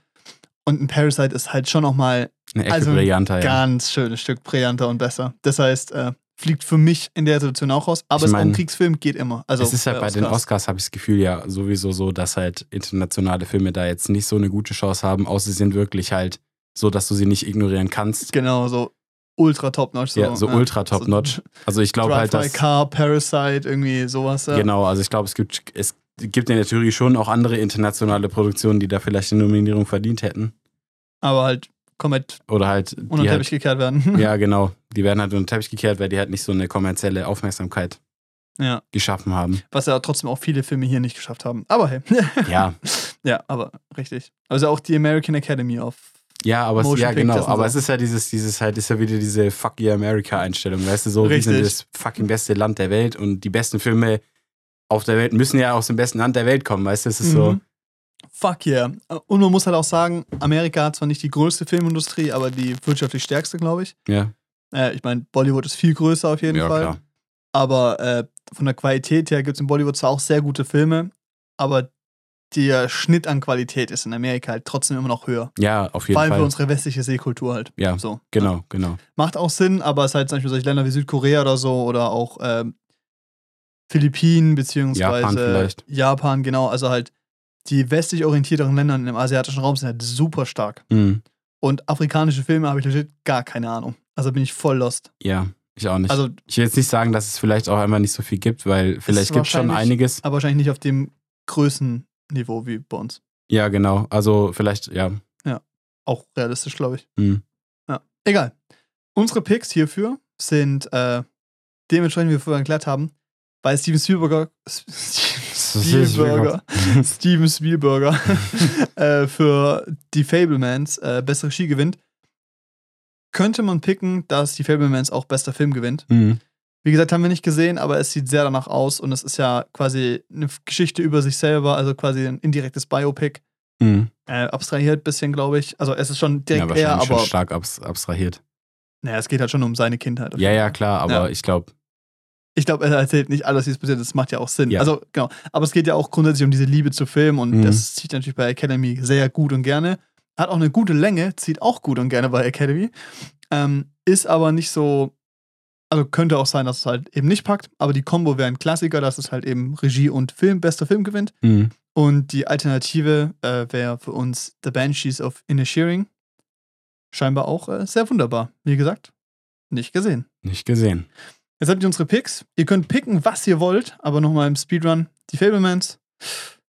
Und ein Parasite ist halt schon nochmal Eine Ecke Also, brillanter, ja. ganz schönes Stück brillanter und besser. Das heißt, äh, fliegt für mich in der Situation auch raus. Aber Ich es ist auch ein mein, Kriegsfilm, geht immer. Also, es ist halt bei den Oscars, habe ich das Gefühl, ja sowieso so, dass halt internationale Filme da jetzt nicht so eine gute Chance haben, außer sie sind wirklich halt so, dass du sie nicht ignorieren kannst. Genau, so ultra top-notch. So, ja, so ne? ultra top-notch. Also ich glaube halt, dass... Car, Parasite, irgendwie sowas. Ja. Genau, also ich glaube, es gibt, es gibt in der Theorie schon auch andere internationale Produktionen, die da vielleicht eine Nominierung verdient hätten. Aber halt komplett Oder halt, unter den die Teppich halt, gekehrt werden. ja genau, die werden halt unter den Teppich gekehrt, weil die halt nicht so eine kommerzielle Aufmerksamkeit ja. geschaffen haben. Was ja trotzdem auch viele Filme hier nicht geschafft haben. Aber hey. Ja, ja, aber richtig. Also auch die American Academy of. Ja, aber es, ja genau, aber so. es ist ja dieses, dieses halt, ist ja wieder diese Fuck yeah America Einstellung, weißt du, so, wir sind das fucking beste Land der Welt und die besten Filme auf der Welt müssen ja aus dem besten Land der Welt kommen, weißt du, es ist so, Mhm. Fuck yeah. Und man muss halt auch sagen, Amerika hat zwar nicht die größte Filmindustrie, aber die wirtschaftlich stärkste, glaube ich. ja, Äh, ich meine, Bollywood ist viel größer auf jeden ja Fall. klar. Aber äh, von der Qualität her gibt es in Bollywood zwar auch sehr gute Filme, aber der Schnitt an Qualität ist in Amerika halt trotzdem immer noch höher. Ja, auf jeden Vor allem Fall. für unsere westliche Seekultur halt. Ja, So. genau, genau. Macht auch Sinn, aber es ist halt zum Beispiel solche Länder wie Südkorea oder so oder auch ähm, Philippinen beziehungsweise Japan vielleicht. Japan, genau. Also halt die westlich orientierteren Länder im asiatischen Raum sind halt super stark. Mhm. Und afrikanische Filme habe ich legit gar keine Ahnung. Also bin ich voll lost. Ja, ich auch nicht. Also, ich will jetzt nicht sagen, dass es vielleicht auch einfach nicht so viel gibt, weil vielleicht gibt es schon einiges. aber wahrscheinlich nicht auf dem Größenniveau wie bei uns. Ja, genau. Also vielleicht, ja. Auch realistisch, glaube ich. Mhm. Egal. Unsere Picks hierfür sind äh, dementsprechend, wie wir vorher erklärt haben, bei Steven Spielberger. Spielberger. Steven Spielberger äh, für die Fablemans äh, beste Regie gewinnt, könnte man picken, dass die Fablemans auch bester Film gewinnt. Mhm. Wie gesagt, haben wir nicht gesehen, aber es sieht sehr danach aus und es ist ja quasi eine Geschichte über sich selber, also quasi ein indirektes Biopic. Mhm. Äh, abstrahiert ein bisschen, glaube ich. Also es ist schon Ja, direkt wahrscheinlich eher, schon aber stark abs abstrahiert. naja, es geht halt schon um seine Kindheit. Ja, ja, klar, aber Ja. ich glaube, Ich glaube, er erzählt nicht alles, wie es passiert ist. Das macht ja auch Sinn. Ja. Also, genau. Aber es geht ja auch grundsätzlich um diese Liebe zu Film und Mhm. das zieht natürlich bei Academy sehr gut und gerne. Hat auch eine gute Länge, zieht auch gut und gerne bei Academy. Ähm, ist aber nicht so. Also könnte auch sein, dass es halt eben nicht packt, aber die Kombo wäre ein Klassiker, dass es halt eben Regie und Film, bester Film gewinnt. mhm. Und die Alternative äh, wäre für uns The Banshees of Inisherin. Scheinbar auch äh, sehr wunderbar. Wie gesagt, nicht gesehen. nicht gesehen. Jetzt habt ihr unsere Picks. Ihr könnt picken, was ihr wollt, aber nochmal im Speedrun. Die Fablemans,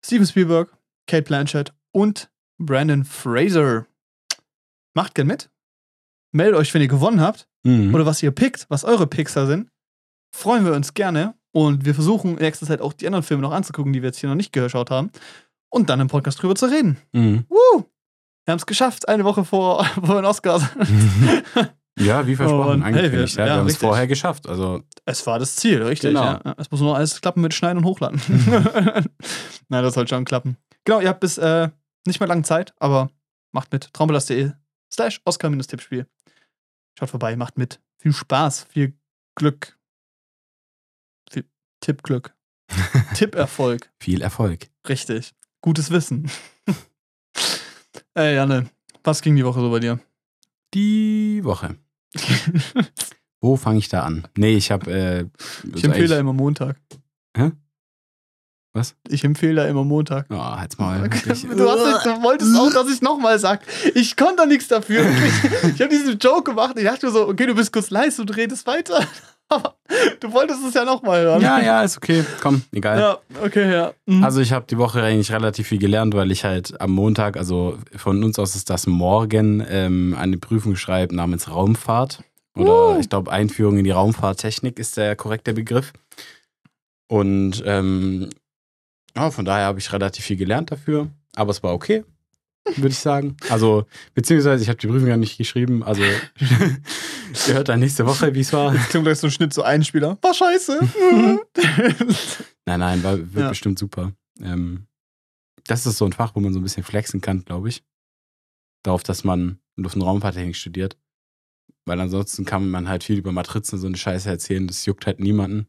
Steven Spielberg, Kate Blanchett und Brandon Fraser. Macht gern mit. Meldet euch, wenn ihr gewonnen habt Mhm. oder was ihr pickt, was eure Picks da sind. Freuen wir uns gerne. Und wir versuchen in nächster Zeit auch die anderen Filme noch anzugucken, die wir jetzt hier noch nicht geschaut haben. Und dann im Podcast drüber zu reden. Mhm. Woo! Wir haben es geschafft, eine Woche vor, vor den Oscars. Ja, wie versprochen, Und, hey, angekündigt. wir- ja, wir ja, haben es vorher geschafft. Also, Es war das Ziel, richtig. Genau. Ja. Es muss nur alles klappen mit Schneiden und Hochladen. Nein, das soll schon klappen. Genau, ihr habt bis äh, nicht mehr lange Zeit, aber macht mit. Traumbelast.de slash Oscar-Tippspiel. Schaut vorbei, macht mit. Viel Spaß, viel Glück. Viel Tippglück. Tipperfolg. viel Erfolg. Richtig. Gutes Wissen. Ey, Janne, was ging die Woche so bei dir? Die Woche. Wo fange ich da an? Nee, ich habe. Äh, Ich empfehle immer Montag. Hä? Was? Ich empfehle da immer Montag. Oh, halt's mal. Du, hast, du wolltest auch, dass ich nochmal sag. Ich konnte da nichts dafür. wirklich. Ich habe diesen Joke gemacht. Ich dachte mir so, okay, du bist kurz leise und redest weiter. Aber du wolltest es ja nochmal hören. ja, ja, ist okay. Komm, egal. Ja, okay, ja. Mhm. Also ich habe die Woche eigentlich relativ viel gelernt, weil ich halt am Montag, also von uns aus ist das morgen, ähm, eine Prüfung schreibe namens Raumfahrt. Oder Uh. ich glaube Einführung in die Raumfahrttechnik ist der korrekte Begriff. Und ähm, ja, von daher habe ich relativ viel gelernt dafür. Aber es war okay, würde ich sagen. Also, beziehungsweise ich habe die Prüfung ja nicht geschrieben. Also, ihr hört dann nächste Woche, wie es war. Jetzt klingt gleich so ein Schnitt, so ein Spieler. War scheiße. Nein, nein, war, wird Ja. bestimmt super. Ähm, das ist so ein Fach, wo man so ein bisschen flexen kann, glaube ich. Darauf, dass man Luft- und Raumfahrttechnik studiert. Weil ansonsten kann man halt viel über Matrizen und so eine Scheiße erzählen. Das juckt halt niemanden.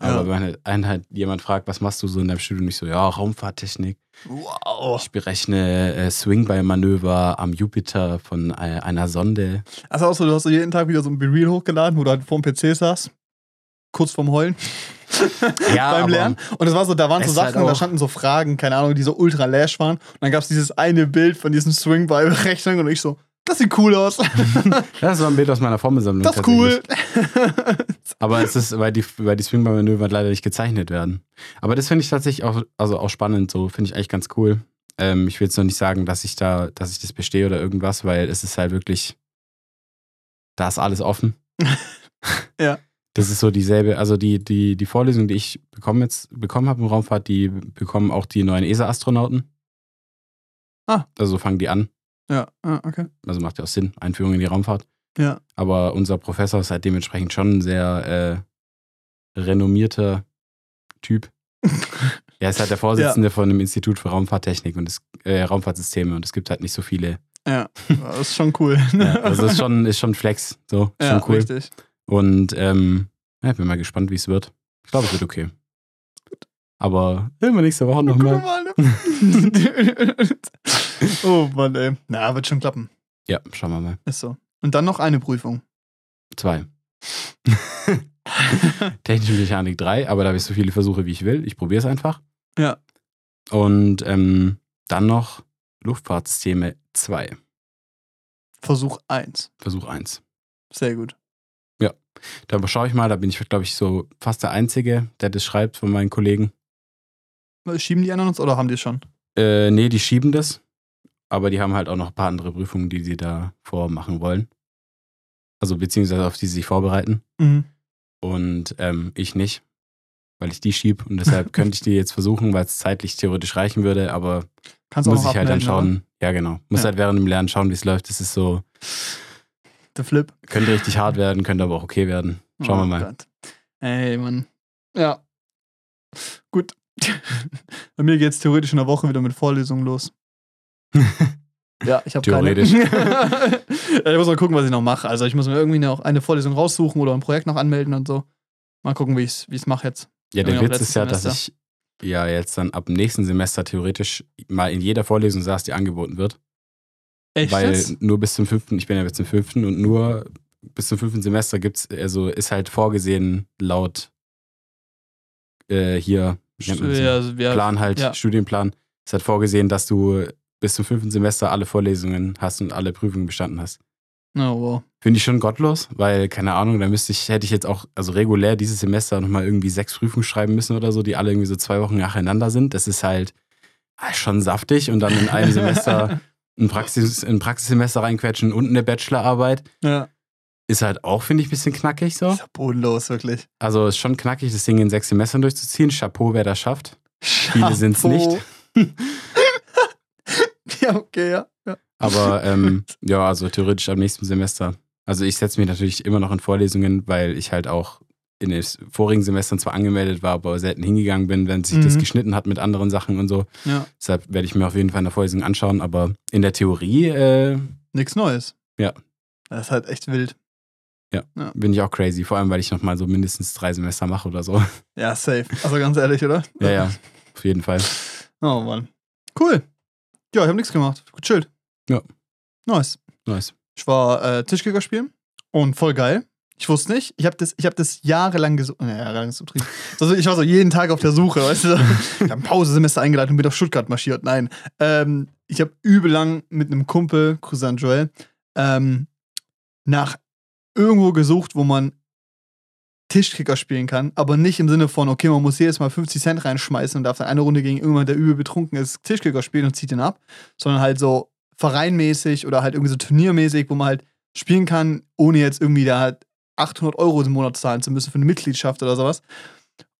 Ja. Aber wenn halt einen halt jemand fragt, was machst du so in deinem Studium, nicht so, ja, Raumfahrttechnik. wow. Ich berechne äh, Swing-by-Manöver am Jupiter von äh, einer Sonde. Also auch so, du hast so jeden Tag wieder so ein Be-Real hochgeladen, wo du halt vorm PC saß. Kurz vorm Heulen. Ja, beim Lernen. Und es war so, da waren so ist Sachen, halt da standen so Fragen, keine Ahnung, die so ultra lash waren. Und dann gab es dieses eine Bild von diesem Swing bei Berechnung und ich so, das sieht cool aus. Das war ein Bild aus meiner Formelsammlung. Das ist cool. Aber es ist, weil die, weil die Swingbar-Manöver leider nicht gezeichnet werden. Aber das finde ich tatsächlich auch, also auch spannend, so finde ich eigentlich ganz cool. Ähm, ich will jetzt noch nicht sagen, dass ich da, dass ich das bestehe oder irgendwas, weil es ist halt wirklich, da ist alles offen. Ja. Das ist so dieselbe, also die, die, die Vorlesung, die ich bekommen jetzt, bekommen habe im Raumfahrt, die bekommen auch die neuen ESA-Astronauten. Ah. Also so fangen die an. Ja, ah, okay. Also macht ja auch Sinn, Einführung in die Raumfahrt. Ja. Aber unser Professor ist halt dementsprechend schon ein sehr äh, renommierter Typ. er ist halt der Vorsitzende von dem Institut für Raumfahrttechnik und es, äh, Raumfahrtsysteme und es gibt halt nicht so viele. Ja, das ist schon cool. Ja, also ist schon, ist schon Flex. So, Ja, schon cool. richtig. Und ähm, ja, ich bin mal gespannt, wie es wird. Ich glaube, es wird okay. Aber immer nächste Woche nochmal. mal, ne? oh Mann, ey. Na, wird schon klappen. Ja, schauen wir mal. Ist so. Und dann noch eine Prüfung. Zwei. Technische Mechanik 3, aber da habe ich so viele Versuche, wie ich will. Ich probiere es einfach. Ja. Und ähm, dann noch Luftfahrtsysteme 2, Versuch 1. Versuch 1. Sehr gut. Da schaue ich mal, da bin ich, glaube ich, so fast der Einzige, der das schreibt von meinen Kollegen. Schieben die anderen uns oder haben die es schon? Äh, nee, die schieben das, aber die haben halt auch noch ein paar andere Prüfungen, die sie da vormachen wollen. Also beziehungsweise auf die sie sich vorbereiten. Mhm. Und ähm, ich nicht, weil ich die schieb und deshalb könnte ich die jetzt versuchen, weil es zeitlich theoretisch reichen würde, aber Kannst muss ich halt dann schauen. Ja, genau. Muss Ja. halt während dem Lernen schauen, wie es läuft. Das ist so, oder? Der Flip. könnte richtig hart werden, könnte aber auch okay werden. Schauen wir Oh mal. Gott. Ey, Mann. Ja. Gut. Bei mir geht es theoretisch in der Woche wieder mit Vorlesungen los. Ja, ich habe Theoretisch. Keine. ja, ich muss mal gucken, was ich noch mache. Also ich muss mir irgendwie noch eine Vorlesung raussuchen oder ein Projekt noch anmelden und so. Mal gucken, wie ich es mache jetzt. Ja, der Witz ist ja, dass ich ja jetzt dann ab nächsten Semester theoretisch mal in jeder Vorlesung saß, die angeboten wird. Echt weil jetzt? nur bis zum fünften, ich bin ja jetzt im fünften und nur bis zum fünften Semester gibt's, also ist halt vorgesehen laut äh, hier Ja, also, ja, Plan halt, ja. Studienplan, ist halt vorgesehen, dass du bis zum fünften Semester alle Vorlesungen hast und alle Prüfungen bestanden hast. Oh, wow. Finde ich schon gottlos, weil, keine Ahnung, da müsste ich, hätte ich jetzt auch, also regulär dieses Semester nochmal irgendwie sechs Prüfungen schreiben müssen oder so, die alle irgendwie so zwei Wochen nacheinander sind. Das ist halt ah, schon saftig und dann in einem Semester ein, Praxis, ein Praxissemester reinquetschen und eine Bachelorarbeit. Ja. Ist halt auch, finde ich, ein bisschen knackig so. Ist ja bodenlos, wirklich. Also ist schon knackig, das Ding in sechs Semestern durchzuziehen. Chapeau, wer das schafft. Viele sind's Chapeau. ja, okay, ja. ja. Aber ähm, ja, also theoretisch am nächsten Semester. Also ich setze mich natürlich immer noch in Vorlesungen, weil ich halt auch in den vorigen Semestern zwar angemeldet war, aber selten hingegangen bin, wenn sich das Mhm. geschnitten hat mit anderen Sachen und so. ja. Deshalb werde ich mir auf jeden Fall in der Vorlesung anschauen. Aber in der Theorie äh, Nichts Neues. Ja. Das ist halt echt wild. Bin ich auch crazy. Vor allem, weil ich nochmal so mindestens drei Semester mache oder so. Ja, safe. Also ganz ehrlich, oder? Ja, ja, auf jeden Fall. Oh Mann. Cool. Ja, ich habe nichts gemacht. Gechillt. Ja. Nice. Nice. Ich war äh, Tischkicker spielen und voll geil. Ich wusste nicht, ich habe das, ich hab das jahrelang gesucht. Ja, jahrelang ist übertrieben. Also ich war so jeden Tag auf der Suche, weißt du? Ich habe ein Pausesemester eingeladen und bin auf Stuttgart marschiert. Nein. Ähm, ich habe übel lang mit einem Kumpel, Cousin Joel, ähm, nach irgendwo gesucht, wo man Tischkicker spielen kann, aber nicht im Sinne von, okay, man muss jedes Mal 50 Cent reinschmeißen und darf dann eine Runde gegen irgendjemand, der übel betrunken ist, Tischkicker spielen und zieht ihn ab, sondern halt so vereinmäßig oder halt irgendwie so turniermäßig, wo man halt spielen kann, ohne jetzt irgendwie da halt 800 Euro im Monat zahlen zu müssen für eine Mitgliedschaft oder sowas.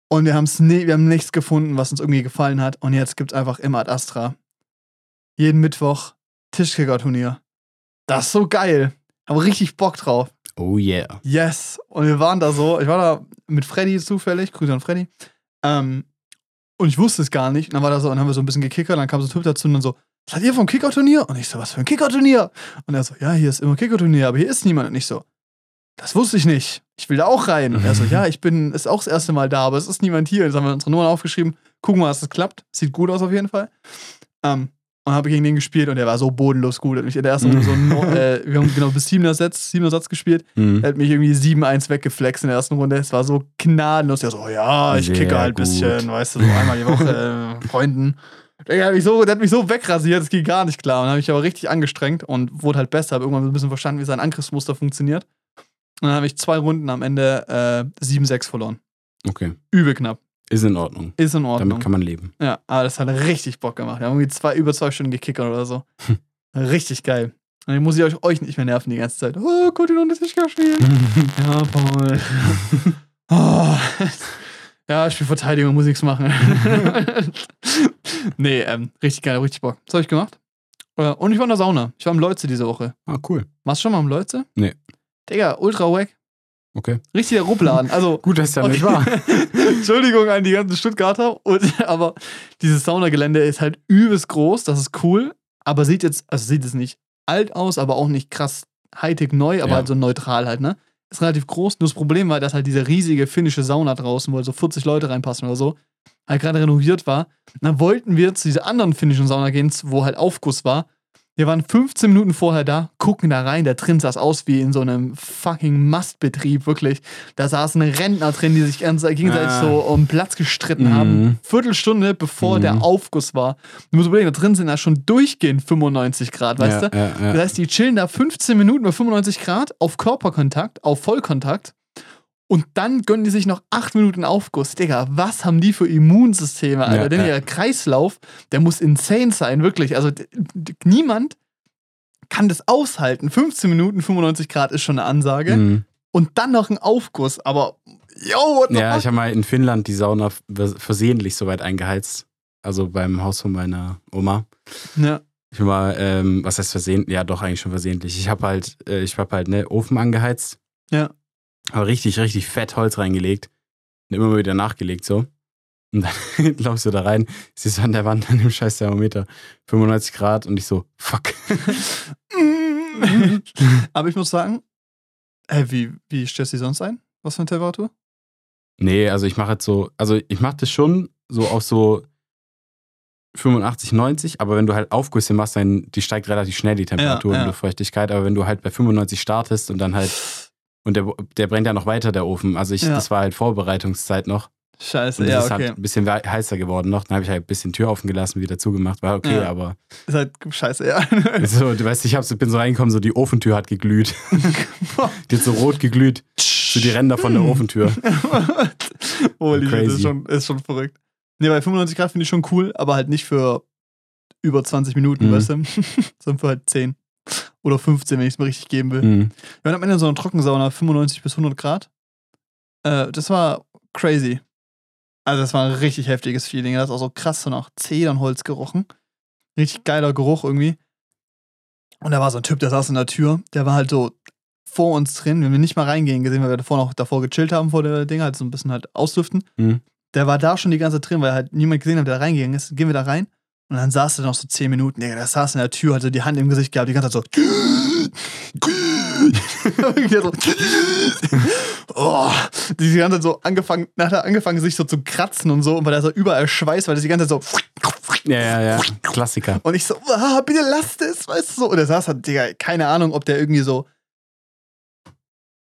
Und wir, haben's nie, wir haben nichts gefunden, was uns irgendwie gefallen hat. Und jetzt gibt es einfach immer Ad Astra. Jeden Mittwoch Tischkicker-Turnier. Das ist so geil. Aber richtig Bock drauf. Oh yeah. Yes. Und wir waren da so, ich war da mit Freddy zufällig, Grüße an Freddy. Ähm, und ich wusste es gar nicht. Und dann war da so, dann haben wir so ein bisschen gekickert, dann kam so ein Typ dazu und dann so, seid ihr vom Kicker-Turnier? Und ich so, was für ein Kicker-Turnier? Und er so, ja, hier ist immer Kicker-Turnier, aber hier ist niemand. Und ich so, das wusste ich nicht. Ich will da auch rein. Und er so, ja, ich bin, ist auch das erste Mal da, aber es ist niemand hier. Jetzt haben wir unsere Nummern aufgeschrieben. Gucken wir, dass es klappt. Sieht gut aus auf jeden Fall. Ähm, und habe gegen den gespielt und der war so bodenlos gut. Er hat mich in der ersten Runde so, no, äh, wir haben genau bis siebener Satz, siebener Satz gespielt. Hm. Er hat mich irgendwie 7-1 weggeflext in der ersten Runde. Es war so gnadenlos. Er so, oh ja, ich Sehr kicke halt ein bisschen, weißt du, so einmal die Woche äh, Freunden. Der hat, mich so, der hat mich so wegrasiert, das ging gar nicht klar. Und habe ich aber richtig angestrengt und wurde halt besser. Habe irgendwann so ein bisschen verstanden, wie sein Angriffsmuster funktioniert. Und dann habe ich zwei Runden am Ende äh, 7-6 verloren. Okay. Übel knapp. Ist in Ordnung. Ist in Ordnung. Damit kann man leben. Ja, aber das hat richtig Bock gemacht. Wir haben irgendwie zwei, über zwei Stunden gekickert oder so. richtig geil. Und dann muss ich euch, euch nicht mehr nerven die ganze Zeit. Oh, könnt ihr noch nicht sicher spielen? Ja, Paul. oh. Ja, ich spiele Verteidigung, muss nichts machen. nee, ähm, richtig geil, richtig Bock. Was habe ich gemacht? Äh, Und ich war in der Sauna. Ich war im Leutze diese Woche. ah, cool. Warst du schon mal im Leutze? Nee. Digga, ultra wack. Okay. Richtiger Ruppladen. Also, Gut, dass es ja Okay. nicht wahr. Entschuldigung an die ganzen Stuttgarter, und, aber dieses Saunagelände ist halt übelst groß, das ist cool, aber sieht jetzt, also sieht es nicht alt aus, aber auch nicht krass Hightech neu, aber Ja. halt so neutral halt, ne? Ist relativ groß, nur das Problem war, dass halt diese riesige finnische Sauna draußen, wo halt so 40 Leute reinpassen oder so, halt gerade renoviert war. Und dann wollten wir zu dieser anderen finnischen Sauna gehen, wo halt Aufguss war. Wir waren 15 Minuten vorher da, gucken da rein, da drin es aus wie in so einem fucking Mastbetrieb, wirklich. Da saßen Rentner drin, die sich gegenseitig Ah. so um Platz gestritten Mhm. haben. Viertelstunde bevor Mhm. der Aufguss war. Du musst überlegen, da drin sind ja schon durchgehend 95 Grad, weißt ja, du? Ja, ja. Das heißt, die chillen da 15 Minuten bei 95 Grad auf Körperkontakt, auf Vollkontakt. Und dann gönnen die sich noch 8 Minuten Aufguss. Digga, was haben die für Immunsysteme, Alter? Ja, Denn ja. ihr Kreislauf, der muss insane sein, wirklich. Also niemand kann das aushalten. 15 Minuten, 95 Grad ist schon eine Ansage. Mhm. Und dann noch ein Aufguss. Aber, yo, what the Ja, ich habe mal in Finnland die Sauna vers- versehentlich so weit eingeheizt. Also beim Haus von meiner Oma. Ja, Ich war, ähm, was heißt versehentlich? Ja, doch eigentlich schon versehentlich. Ich habe halt, äh, ich habe halt ne Ofen angeheizt. Ja. Aber richtig, richtig fett Holz reingelegt und immer mal wieder nachgelegt so. Und dann laufst du da rein, siehst du an der Wand an dem scheiß Thermometer 95 Grad und ich so, fuck. Aber ich muss sagen, äh, wie, wie stellst du die sonst ein? Was für eine Temperatur? Nee, also ich mache jetzt so, also ich mache das schon so auf so 85, 90, aber wenn du halt Aufgüsse machst, dann die steigt relativ schnell die Temperatur Ja, und ja. Luftfeuchtigkeit, aber wenn du halt bei 95 startest und dann halt und der, der brennt ja noch weiter, der Ofen. Also ich, Ja. das war halt Vorbereitungszeit noch. Scheiße, Und ja, das ist okay. halt ein bisschen heißer geworden noch. Dann habe ich halt ein bisschen Tür offen gelassen, wieder zugemacht. War okay, Ja. aber Ist halt scheiße, ja. so, du weißt, ich hab, bin so reingekommen, so die Ofentür hat geglüht. die hat so rot geglüht. So die Ränder von der Ofentür. Holy shit, das Crazy. ist schon, ist schon verrückt. Nee, bei 95 Grad finde ich schon cool, aber halt nicht für über 20 Minuten, Mhm. weißt du? Sondern für halt 10 oder 15, wenn ich es mir richtig geben will. Mhm. Wir waren am Ende so einer Trockensauna, 95 bis 100 Grad. Äh, das war crazy. Also, das war ein richtig heftiges Feeling. Das hat auch so krass so nach Zedernholz gerochen. Richtig geiler Geruch irgendwie. Und da war so ein Typ, der saß in der Tür. Der war halt so vor uns drin. Wir haben nicht mal reingehen gesehen, weil wir davor noch davor gechillt haben vor der Ding, halt so ein bisschen halt auslüften. Mhm. Der war da schon die ganze Zeit drin, weil halt niemand gesehen hat, der da reingegangen ist. Gehen wir da rein. Und dann saß er noch so 10 Minuten. Digga, der saß in der Tür, hat so die Hand im Gesicht gehabt, die ganze Zeit so. Irgendwie so. oh, die ganze Zeit so angefangen, nachher angefangen, sich so zu kratzen und so, und weil er so überall Schweiß, weil das die ganze Zeit so. Ja, ja, ja. Klassiker. Und ich so, ah, bitte lasst es, weißt du so. Und er saß halt, Digga, keine Ahnung, ob der irgendwie so.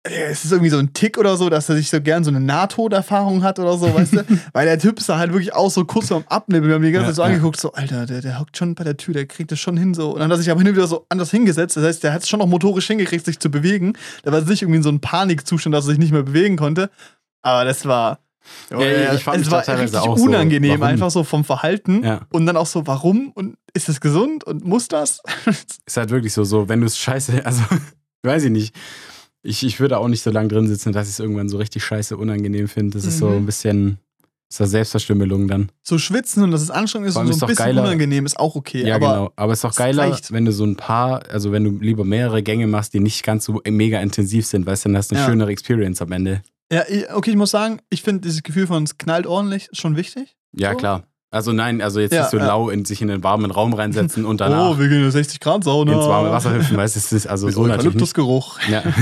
Es ist irgendwie so ein Tick oder so, dass er sich so gern so eine Nahtoderfahrung hat oder so, weißt du? Weil der Typ sah halt wirklich auch so kurz vorm Abnibbeln. Wir haben die ganze Ja, Zeit so ja. angeguckt, so, Alter, der, der hockt schon bei der Tür, der kriegt das schon hin so. Und dann hat er sich aber hin und wieder so anders hingesetzt. Das heißt, der hat es schon noch motorisch hingekriegt, sich zu bewegen. Der war nicht irgendwie in so einem Panikzustand, dass er sich nicht mehr bewegen konnte. Aber das war. Ja, ich fand es war da richtig auch so, unangenehm, warum? einfach so vom Verhalten. Ja. Und dann auch so, warum? Und ist das gesund? Und muss das? Ist halt wirklich so, so wenn du es scheiße, also weiß ich nicht. Ich, ich würde auch nicht so lange drin sitzen, dass ich es irgendwann so richtig scheiße unangenehm finde. Das ist so Mhm. ein bisschen, ist das Selbstverstümmelung dann. so schwitzen und dass es anstrengend ist und so ein bisschen geiler- unangenehm ist auch okay. Ja, aber genau. Aber es ist doch es geiler, reicht. wenn du so ein paar, also wenn du lieber mehrere Gänge machst, die nicht ganz so mega intensiv sind, weißt du, dann hast du eine Ja. schönere Experience am Ende. Ja, okay, ich muss sagen, ich finde dieses Gefühl von es knallt ordentlich schon wichtig. Ja, So? klar. Also nein, also jetzt Ja, nicht so ja. lau in sich in den warmen Raum reinsetzen und danach oh, wir gehen in 60 Grad Sauna. ins warme Wasser hüpfen, weißt du, es ist also Mit so. Eukalyptusgeruch. Ja.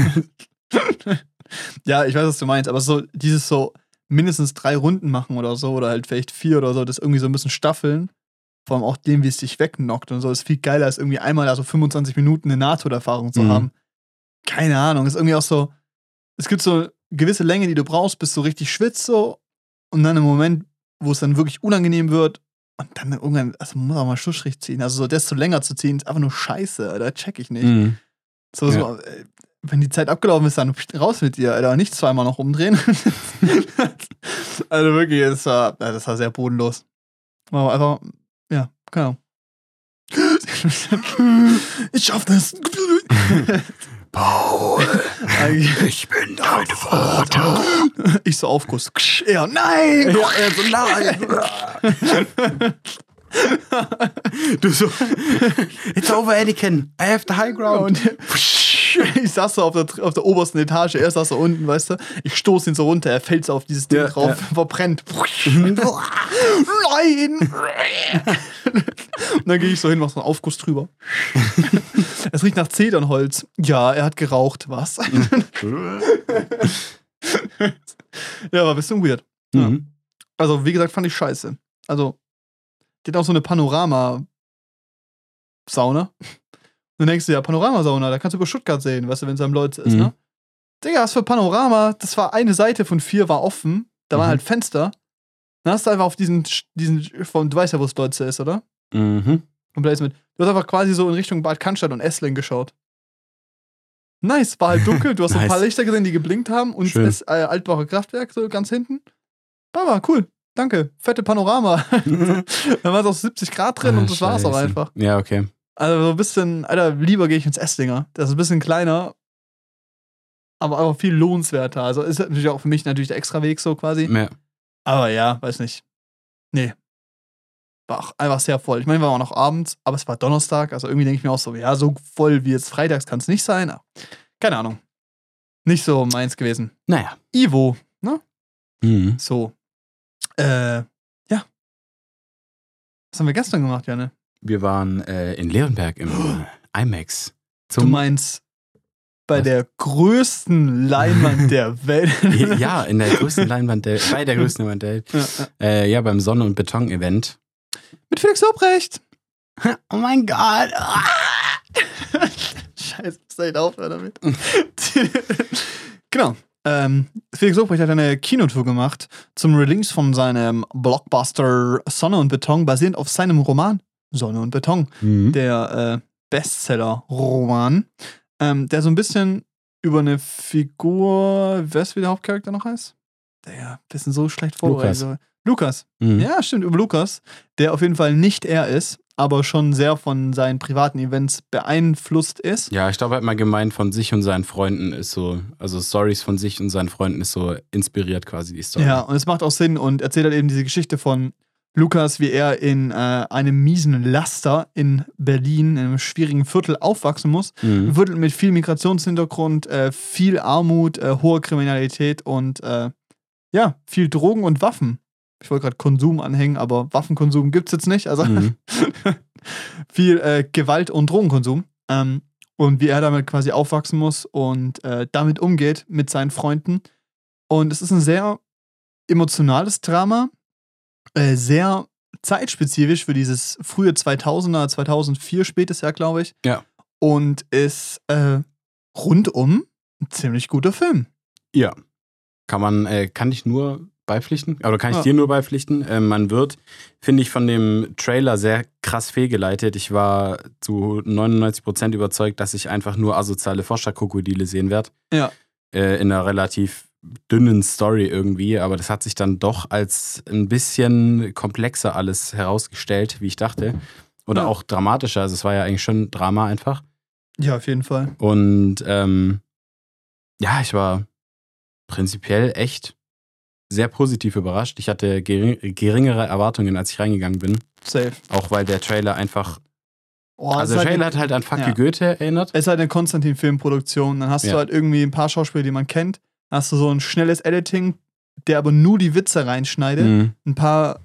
Ja, ich weiß, was du meinst, aber so dieses so mindestens drei Runden machen oder so oder halt vielleicht vier oder so, das irgendwie so ein bisschen staffeln. Vor allem auch dem, wie es dich wegnockt und so, ist viel geiler, als irgendwie einmal also 25 Minuten eine Nahtoderfahrung zu Mhm. haben. Keine Ahnung, ist irgendwie auch so, es gibt so gewisse Länge, die du brauchst, bis du richtig schwitzt so und dann im Moment, wo es dann wirklich unangenehm wird und dann irgendwann, also man muss auch mal Schlussstrich ziehen. Also so desto länger zu ziehen, ist einfach nur scheiße, Alter, check ich nicht. Mhm. So, so, äh, wenn die Zeit abgelaufen ist, dann raus mit dir, Alter. Nicht zweimal noch umdrehen. also wirklich, das war, ja, das war sehr bodenlos. War einfach, ja, genau. Ich schaff das. Paul, ich bin dein Vater. Ich so Aufguss. Ja, nein! Ja, ja, so nein. Du so, it's over, Anakin. I have the high ground. Und ich saß so auf der, auf der obersten Etage, er saß so unten, weißt du? Ich stoße ihn so runter, er fällt so auf dieses Ding Ja, drauf, ja. verbrennt. Nein! Und dann gehe ich so hin, mach so einen Aufguss drüber. es riecht nach Zedernholz. Ja, er hat geraucht. Was? ja, war ein bisschen weird. Mhm. Also, wie gesagt, fand ich scheiße. Also, die hat auch so eine Panorama-Sauna. Dann denkst du, ja, Panoramasauna, da kannst du über Stuttgart sehen, weißt du, wenn es am Leute ist, Mhm. ne? Digga, was für Panorama? Das war eine Seite von vier war offen. Da waren Mhm. halt Fenster. Dann hast du einfach auf diesen, diesen von, du weißt ja, wo es Leute ist, oder? Mhm. Vom Placement. Du hast einfach quasi so in Richtung Bad Cannstatt und Esslingen geschaut. Nice, war halt dunkel, du hast so ein paar Nice. Lichter gesehen, die geblinkt haben und Schön. das äh, Altbacher Kraftwerk so ganz hinten. Baba, cool, danke, fette Panorama. da war es auch 70 Grad drin und das war's auch Ah, Scheiße. einfach. Ja, okay. Also so ein bisschen, Alter, lieber gehe ich ins Esslinger. Das ist ein bisschen kleiner, aber einfach viel lohnenswerter. Also ist natürlich auch für mich natürlich der extra Weg so quasi. Ja. Aber ja, weiß nicht. Nee. War auch einfach sehr voll. Ich meine, wir waren auch noch abends, aber es war Donnerstag. Also irgendwie denke ich mir auch so, ja, so voll wie jetzt freitags kann es nicht sein. Aber keine Ahnung. Nicht so meins gewesen. Naja. Ivo, ne? Mhm. So. Äh, ja. Was haben wir gestern gemacht, Janne? Wir waren äh, in Leonberg im IMAX. Du meinst bei Was? der größten Leinwand der Welt. ja, in der größten Leinwand der bei der größten Leinwand der Welt. Ja, ja. Äh, ja, beim Sonne- und Beton-Event. Mit Felix Lobrecht. Oh mein Gott. Scheiße, muss echt aufhören damit. genau. Ähm, Felix Lobrecht hat eine Kinotour gemacht zum Release von seinem Blockbuster Sonne und Beton, basierend auf seinem Roman Sonne und Beton, Mhm. der äh, Bestseller-Roman, ähm, der so ein bisschen über eine Figur, weißt du, wie der Hauptcharakter noch heißt? Der ein bisschen so schlecht vorbereitet. Lukas. Lukas. Mhm. Ja, stimmt, über Lukas, der auf jeden Fall nicht er ist. aber schon sehr von seinen privaten Events beeinflusst ist. Ja, ich glaube, er hat mal gemeint, von sich und seinen Freunden ist so, also Stories von sich und seinen Freunden ist so inspiriert quasi die Story. Ja, und es macht auch Sinn und erzählt halt eben diese Geschichte von Lukas, wie er in äh, einem miesen Laster in Berlin, in einem schwierigen Viertel aufwachsen muss. Ein Mhm. Viertel mit viel Migrationshintergrund, äh, viel Armut, äh, hohe Kriminalität und äh, ja, viel Drogen und Waffen. Ich wollte gerade Konsum anhängen, aber Waffenkonsum gibt es jetzt nicht. Also Mhm. viel äh, Gewalt und Drogenkonsum. Ähm, und wie er damit quasi aufwachsen muss und äh, damit umgeht mit seinen Freunden. Und es ist ein sehr emotionales Drama, äh, sehr zeitspezifisch für dieses frühe 2000er, 2004 spätes Jahr, glaube ich. Ja. Und ist äh, rundum ein ziemlich guter Film. Ja. Kann man, äh, kann ich nur beipflichten? Oder kann ich Ja. dir nur beipflichten? Äh, man wird, finde ich, von dem Trailer sehr krass fehlgeleitet. Ich war zu 99% überzeugt, dass ich einfach nur asoziale Forscherkrokodile sehen werde. Ja. Äh, in einer relativ dünnen Story irgendwie, aber das hat sich dann doch als ein bisschen komplexer alles herausgestellt, wie ich dachte. Oder Ja. auch dramatischer. Also es war ja eigentlich schon Drama einfach. Ja, auf jeden Fall. Und ähm, ja, ich war prinzipiell echt sehr positiv überrascht. Ich hatte gering, geringere Erwartungen, als ich reingegangen bin. Safe. Auch weil der Trailer einfach. Oh, also der halt Trailer eine- hat halt an Fuck ja. Goethe erinnert. Es ist halt eine Konstantin-Filmproduktion. Dann hast Ja. du halt irgendwie ein paar Schauspieler, die man kennt. Hast du so ein schnelles Editing, der aber nur die Witze reinschneidet. Mhm. Ein paar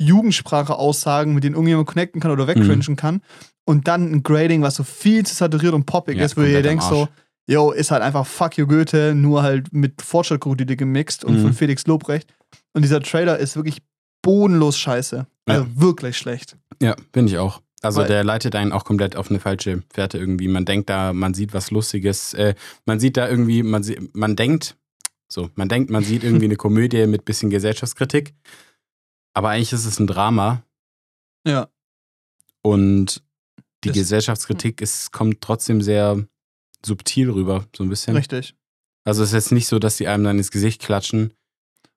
Jugendsprache-Aussagen, mit denen irgendjemand connecten kann oder wegcringen kann. Und dann ein Grading, was so viel zu saturiert und poppig Ja, ist, wo du dir denkst so, yo, ist halt einfach Fuck you Goethe, nur halt mit Fortschrittkrokodile gemixt und Mhm. von Felix Lobrecht. Und dieser Trailer ist wirklich bodenlos scheiße. Also wirklich schlecht. Ja, bin ich auch. Also Weil- der leitet einen auch komplett auf eine falsche Fährte irgendwie. Man denkt da, man sieht was Lustiges. Äh, man sieht da irgendwie, man, man denkt, so, man denkt, man sieht irgendwie eine Komödie mit bisschen Gesellschaftskritik. Aber eigentlich ist es ein Drama. Ja. Und die Das- Gesellschaftskritik ist, kommt trotzdem sehr subtil rüber, so ein bisschen. Richtig. Also es ist jetzt nicht so, dass die einem dann ins Gesicht klatschen.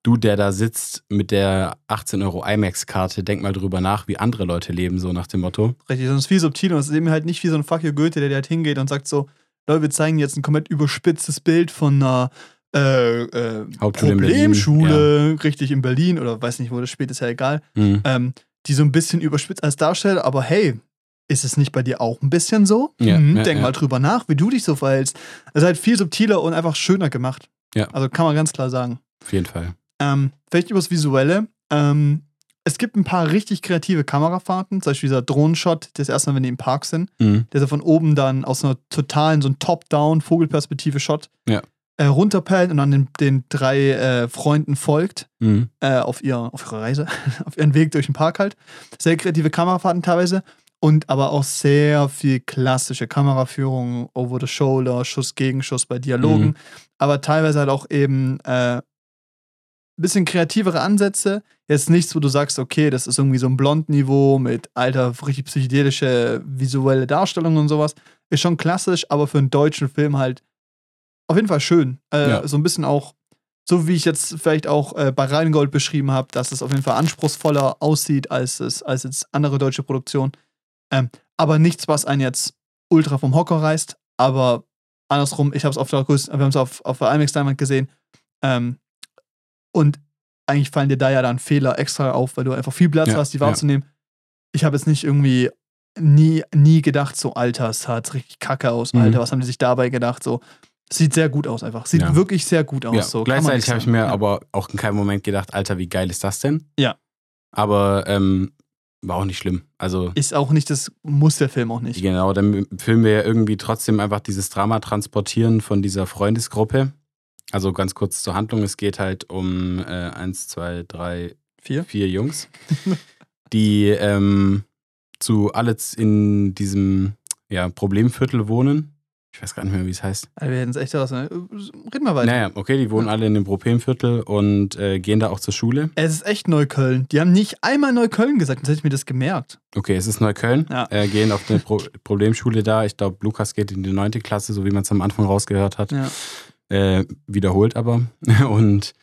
Du, der da sitzt mit der 18 Euro IMAX-Karte, denk mal drüber nach, wie andere Leute leben, so nach dem Motto. Richtig, sonst viel subtiler. Und es ist eben halt nicht wie so ein Fuck you Goethe, der, halt hingeht und sagt so, Leute, wir zeigen jetzt ein komplett überspitztes Bild von einer äh, äh, Hauptschule in Problemschule, richtig in Berlin oder weiß nicht wo das spielt, ist ja egal, Mhm. ähm, die so ein bisschen überspitzt als darstellt, aber hey, ist es nicht bei dir auch ein bisschen so? Ja, Hm, ja, denk ja. mal drüber nach, wie du dich so verhältst. Es ist halt viel subtiler und einfach schöner gemacht. Ja. Also kann man ganz klar sagen. Auf jeden Fall. Ähm, vielleicht übers Visuelle. Ähm, es gibt ein paar richtig kreative Kamerafahrten, zum Beispiel dieser Drohnenshot, das erste Mal, wenn die im Park sind, Mhm. der so von oben dann aus einer totalen, so ein Top-Down, Vogelperspektive-Shot Ja. äh, runterpellt und dann den, den drei äh, Freunden folgt Mhm. äh, auf, ihr, auf ihrer Reise, auf ihren Weg durch den Park halt. Sehr kreative Kamerafahrten teilweise und aber auch sehr viel klassische Kameraführung, over the shoulder, Schuss gegen Schuss bei Dialogen, Mhm. aber teilweise halt auch eben äh, bisschen kreativere Ansätze. Jetzt nichts, wo du sagst, okay, das ist irgendwie so ein Blond-Niveau mit alter, richtig psychedelische visuelle Darstellung und sowas. Ist schon klassisch, aber für einen deutschen Film halt auf jeden Fall schön. Äh, Ja. So ein bisschen auch, so wie ich jetzt vielleicht auch äh, bei Rheingold beschrieben habe, dass es auf jeden Fall anspruchsvoller aussieht als, es, als jetzt andere deutsche Produktionen. Ähm, aber nichts, was einen jetzt ultra vom Hocker reißt. Aber andersrum, ich habe es auf der größten, wir haben es auf, auf der IMAX Diamond gesehen. Ähm, und eigentlich fallen dir da ja dann Fehler extra auf, weil du einfach viel Platz Ja, hast, die ja. wahrzunehmen. Ich habe jetzt nicht irgendwie nie, nie gedacht, so, Alter, es sah jetzt richtig kacke aus, Mhm. Alter, was haben die sich dabei gedacht? So, sieht sehr gut aus einfach. Sieht Ja. wirklich sehr gut aus. Ja, so, gleichzeitig habe ich mir ja. aber auch in keinem Moment gedacht, Alter, wie geil ist das denn? Ja. Aber ähm, war auch nicht schlimm. Also Ist auch nicht, das muss der Film auch nicht. genau, dann filmen wir ja irgendwie trotzdem einfach dieses Drama transportieren von dieser Freundesgruppe. Also ganz kurz zur Handlung, es geht halt um äh, eins, zwei, drei, Vier? vier Jungs, die ähm, zu alle in diesem ja, Problemviertel wohnen. Ich weiß gar nicht mehr, wie es heißt. Alter, wir hätten es echt raus. ne? Reden wir weiter. Naja, okay, die wohnen alle in dem Problemviertel und äh, gehen da auch zur Schule. Es ist echt Neukölln. Die haben nicht einmal Neukölln gesagt, sonst hätte ich mir das gemerkt. Okay, es ist Neukölln. Ja. Äh, gehen auf eine Pro Problemschule da. Ich glaube, Lukas geht in die neunte Klasse, so wie man es am Anfang rausgehört hat. Ja. Äh, wiederholt aber. Und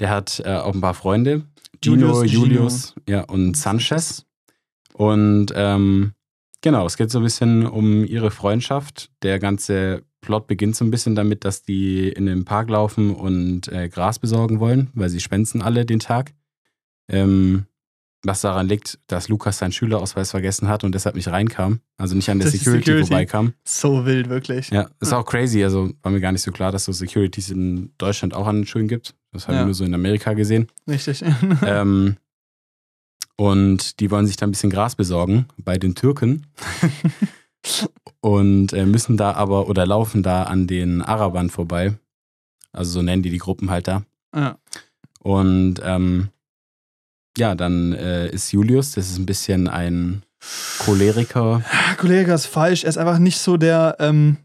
der hat äh, auch ein paar Freunde. Gino, Julius, Julius, ja, und Sanchez. Und ähm, genau, es geht so ein bisschen um ihre Freundschaft. Der ganze Plot beginnt so ein bisschen damit, dass die in den Park laufen und äh, Gras besorgen wollen, weil sie schwänzen alle den Tag. Ähm, was daran liegt, dass Lukas seinen Schülerausweis vergessen hat und deshalb nicht reinkam. Also nicht an der Security, Security. vorbeikam. So wild, wirklich. Ja, ist Ja. auch crazy. Also war mir gar nicht so klar, dass es so Securities in Deutschland auch an den Schulen gibt. Das habe ich Ja. nur so in Amerika gesehen. Richtig. ähm, und die wollen sich da ein bisschen Gras besorgen bei den Türken. und äh, müssen da aber oder laufen da an den Arabern vorbei. Also so nennen die die Gruppen halt da. ja. Und ähm, ja, dann äh, ist Julius, das ist ein bisschen ein Choleriker. Ah, Kollege ist falsch. Er ist einfach nicht so der ähm,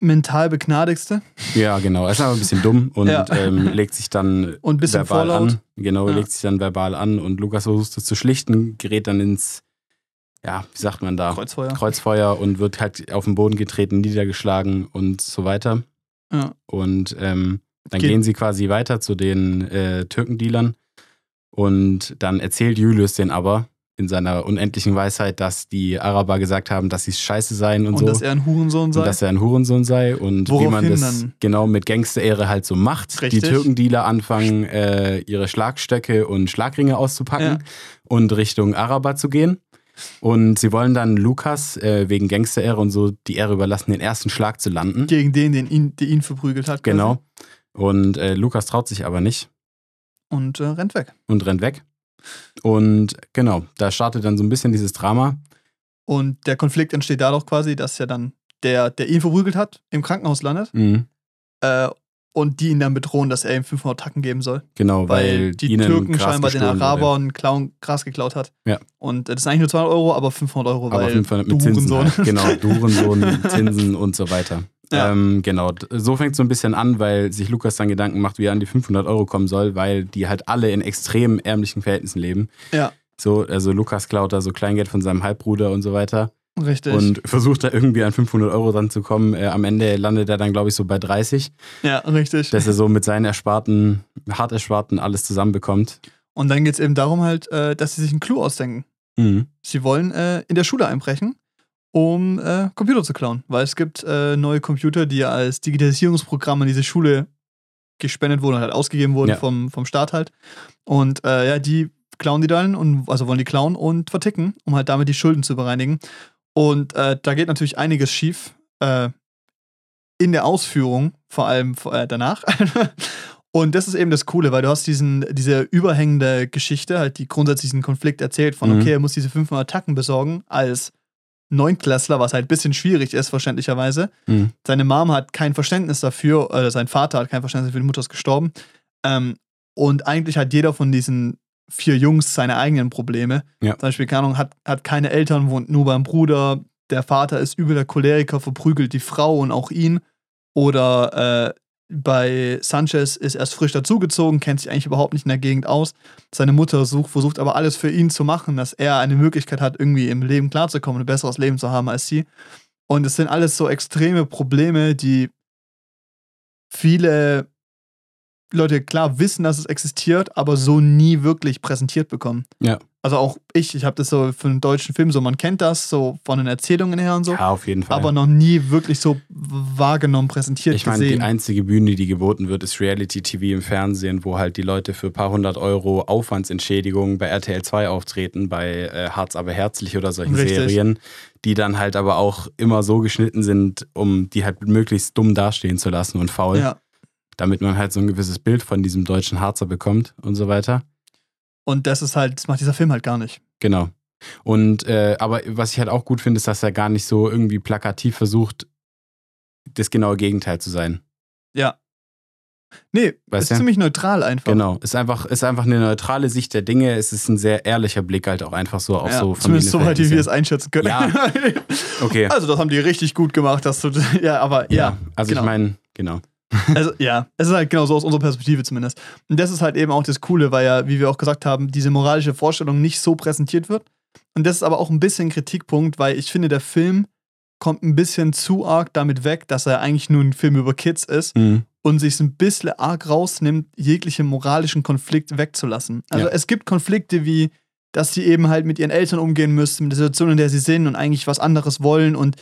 mental begnadigste Ja, genau. Er ist aber ein bisschen dumm und Ja. ähm, legt sich dann und bisschen verbal vorlaut. an. Genau, Ja. legt sich dann verbal an und Lukas versucht es zu schlichten, gerät dann ins, ja, wie sagt man da? Kreuzfeuer. Kreuzfeuer und wird halt auf den Boden getreten, niedergeschlagen und so weiter. Ja. Und ähm, dann Geht- gehen sie quasi weiter zu den äh, Türkendealern und dann erzählt Julius den aber in seiner unendlichen Weisheit, dass die Araber gesagt haben, dass sie scheiße seien und, Und so. dass er ein Hurensohn sei. Und dass er ein Hurensohn sei und wie Woraufhin man das dann- genau mit Gangsterehre halt so macht. Richtig. Die Türkendealer anfangen, äh, ihre Schlagstöcke und Schlagringe auszupacken Ja. und Richtung Araber zu gehen. Und sie wollen dann Lukas äh, wegen Gangsterehre und so die Ehre überlassen, den ersten Schlag zu landen. gegen den, den ihn, der ihn verprügelt hat. quasi. Genau. Und äh, Lukas traut sich aber nicht Und äh, rennt weg. und rennt weg. Und genau, da startet dann so ein bisschen dieses Drama. Und der Konflikt entsteht dadurch quasi, dass ja dann der, der ihn verprügelt hat, im Krankenhaus landet. Mhm. Äh, und die ihn dann bedrohen, dass er ihm 500 Tacken geben soll. Genau, weil, Weil, die Türken scheinbar den. Arabern Klauen, Gras geklaut hat. Ja. Und äh, das sind eigentlich nur 200 Euro, aber 500 Euro, Aber weil 500 du mit Zinsen Hurensohn. halt. Genau, du Hurensohn, Zinsen und so weiter. Ja. Ähm, genau, so fängt es so ein bisschen an, weil sich Lukas dann Gedanken macht, wie er an die 500 Euro kommen soll, weil die halt alle in extrem ärmlichen Verhältnissen leben. Ja. So, also Lukas klaut da so Kleingeld von seinem Halbbruder und so weiter Richtig. und versucht da irgendwie an 500 Euro dran zu kommen. Äh, am Ende landet er dann, glaube ich, so bei 30, ja, richtig. dass er so mit seinen Ersparten, hart Ersparten alles zusammenbekommt. Und dann geht es eben darum halt, äh, dass sie sich einen Clou ausdenken. Mhm. Sie wollen äh, in der Schule einbrechen, um äh, Computer zu klauen. Weil es gibt äh, neue Computer, die ja als Digitalisierungsprogramm in diese Schule gespendet wurden, halt ausgegeben wurden Ja. vom, vom Staat halt. Und äh, ja, die klauen die dann und also wollen die klauen und verticken, um halt damit die Schulden zu bereinigen. Und äh, da geht natürlich einiges schief äh, in der Ausführung, vor allem äh, danach. Und das ist eben das Coole, weil du hast diesen, diese überhängende Geschichte, halt die grundsätzlich diesen Konflikt erzählt von, Mhm. okay, er muss diese 500 Attacken besorgen als Neunklässler, was halt ein bisschen schwierig ist, verständlicherweise. Mhm. Seine Mom hat kein Verständnis dafür, oder sein Vater hat kein Verständnis dafür, die Mutter ist gestorben. Ähm, und eigentlich hat jeder von diesen vier Jungs seine eigenen Probleme. Ja. Zum Beispiel, keine Ahnung, hat, hat keine Eltern, wohnt nur beim Bruder. Der Vater ist übel der Choleriker, verprügelt die Frau und auch ihn. Oder äh, bei Sanchez ist erst frisch dazugezogen, kennt sich eigentlich überhaupt nicht in der Gegend aus. Seine Mutter sucht, versucht aber alles für ihn zu machen, dass er eine Möglichkeit hat, irgendwie im Leben klarzukommen, ein besseres Leben zu haben als sie. Und es sind alles so extreme Probleme, die viele Leute klar wissen, dass es existiert, aber so nie wirklich präsentiert bekommen. Ja. Also auch ich, ich habe das so für einen deutschen Film so, man kennt das so von den Erzählungen her und so, Ja, auf jeden Fall. aber noch nie wirklich so wahrgenommen, präsentiert Ich meine, die gesehen. einzige Bühne, die geboten wird, ist Reality-TV im Fernsehen, wo halt die Leute für ein paar hundert Euro Aufwandsentschädigung bei RTL 2 auftreten, bei äh, Harz aber herzlich oder solchen Richtig. Serien, die dann halt aber auch immer so geschnitten sind, um die halt möglichst dumm dastehen zu lassen und faul, ja. damit man halt so ein gewisses Bild von diesem deutschen Harzer bekommt und so weiter. Und das ist halt, das macht dieser Film halt gar nicht. Genau. Und äh, aber was ich halt auch gut finde, ist, dass er gar nicht so irgendwie plakativ versucht, das genaue Gegenteil zu sein. Ja. Nee, Weißt ist du? ziemlich neutral einfach. Genau, ist einfach, ist einfach eine neutrale Sicht der Dinge. Es ist ein sehr ehrlicher Blick halt auch einfach so auf ja, so zumindest soweit, wie wir es einschätzen können. Ja. Okay. Also, das haben die richtig gut gemacht, dass du. Ja, aber ja. Also genau. ich meine, genau. Also, ja, es ist halt genau so aus unserer Perspektive zumindest. Und das ist halt eben auch das Coole, weil ja, wie wir auch gesagt haben, diese moralische Vorstellung nicht so präsentiert wird. Und das ist aber auch ein bisschen ein Kritikpunkt, weil ich finde, der Film kommt ein bisschen zu arg damit weg, dass er eigentlich nur ein Film über Kids ist Mhm. und sich ein bisschen arg rausnimmt, jegliche moralischen Konflikt wegzulassen. Also Ja. es gibt Konflikte wie dass sie eben halt mit ihren Eltern umgehen müssen, mit der Situation, in der sie sind und eigentlich was anderes wollen und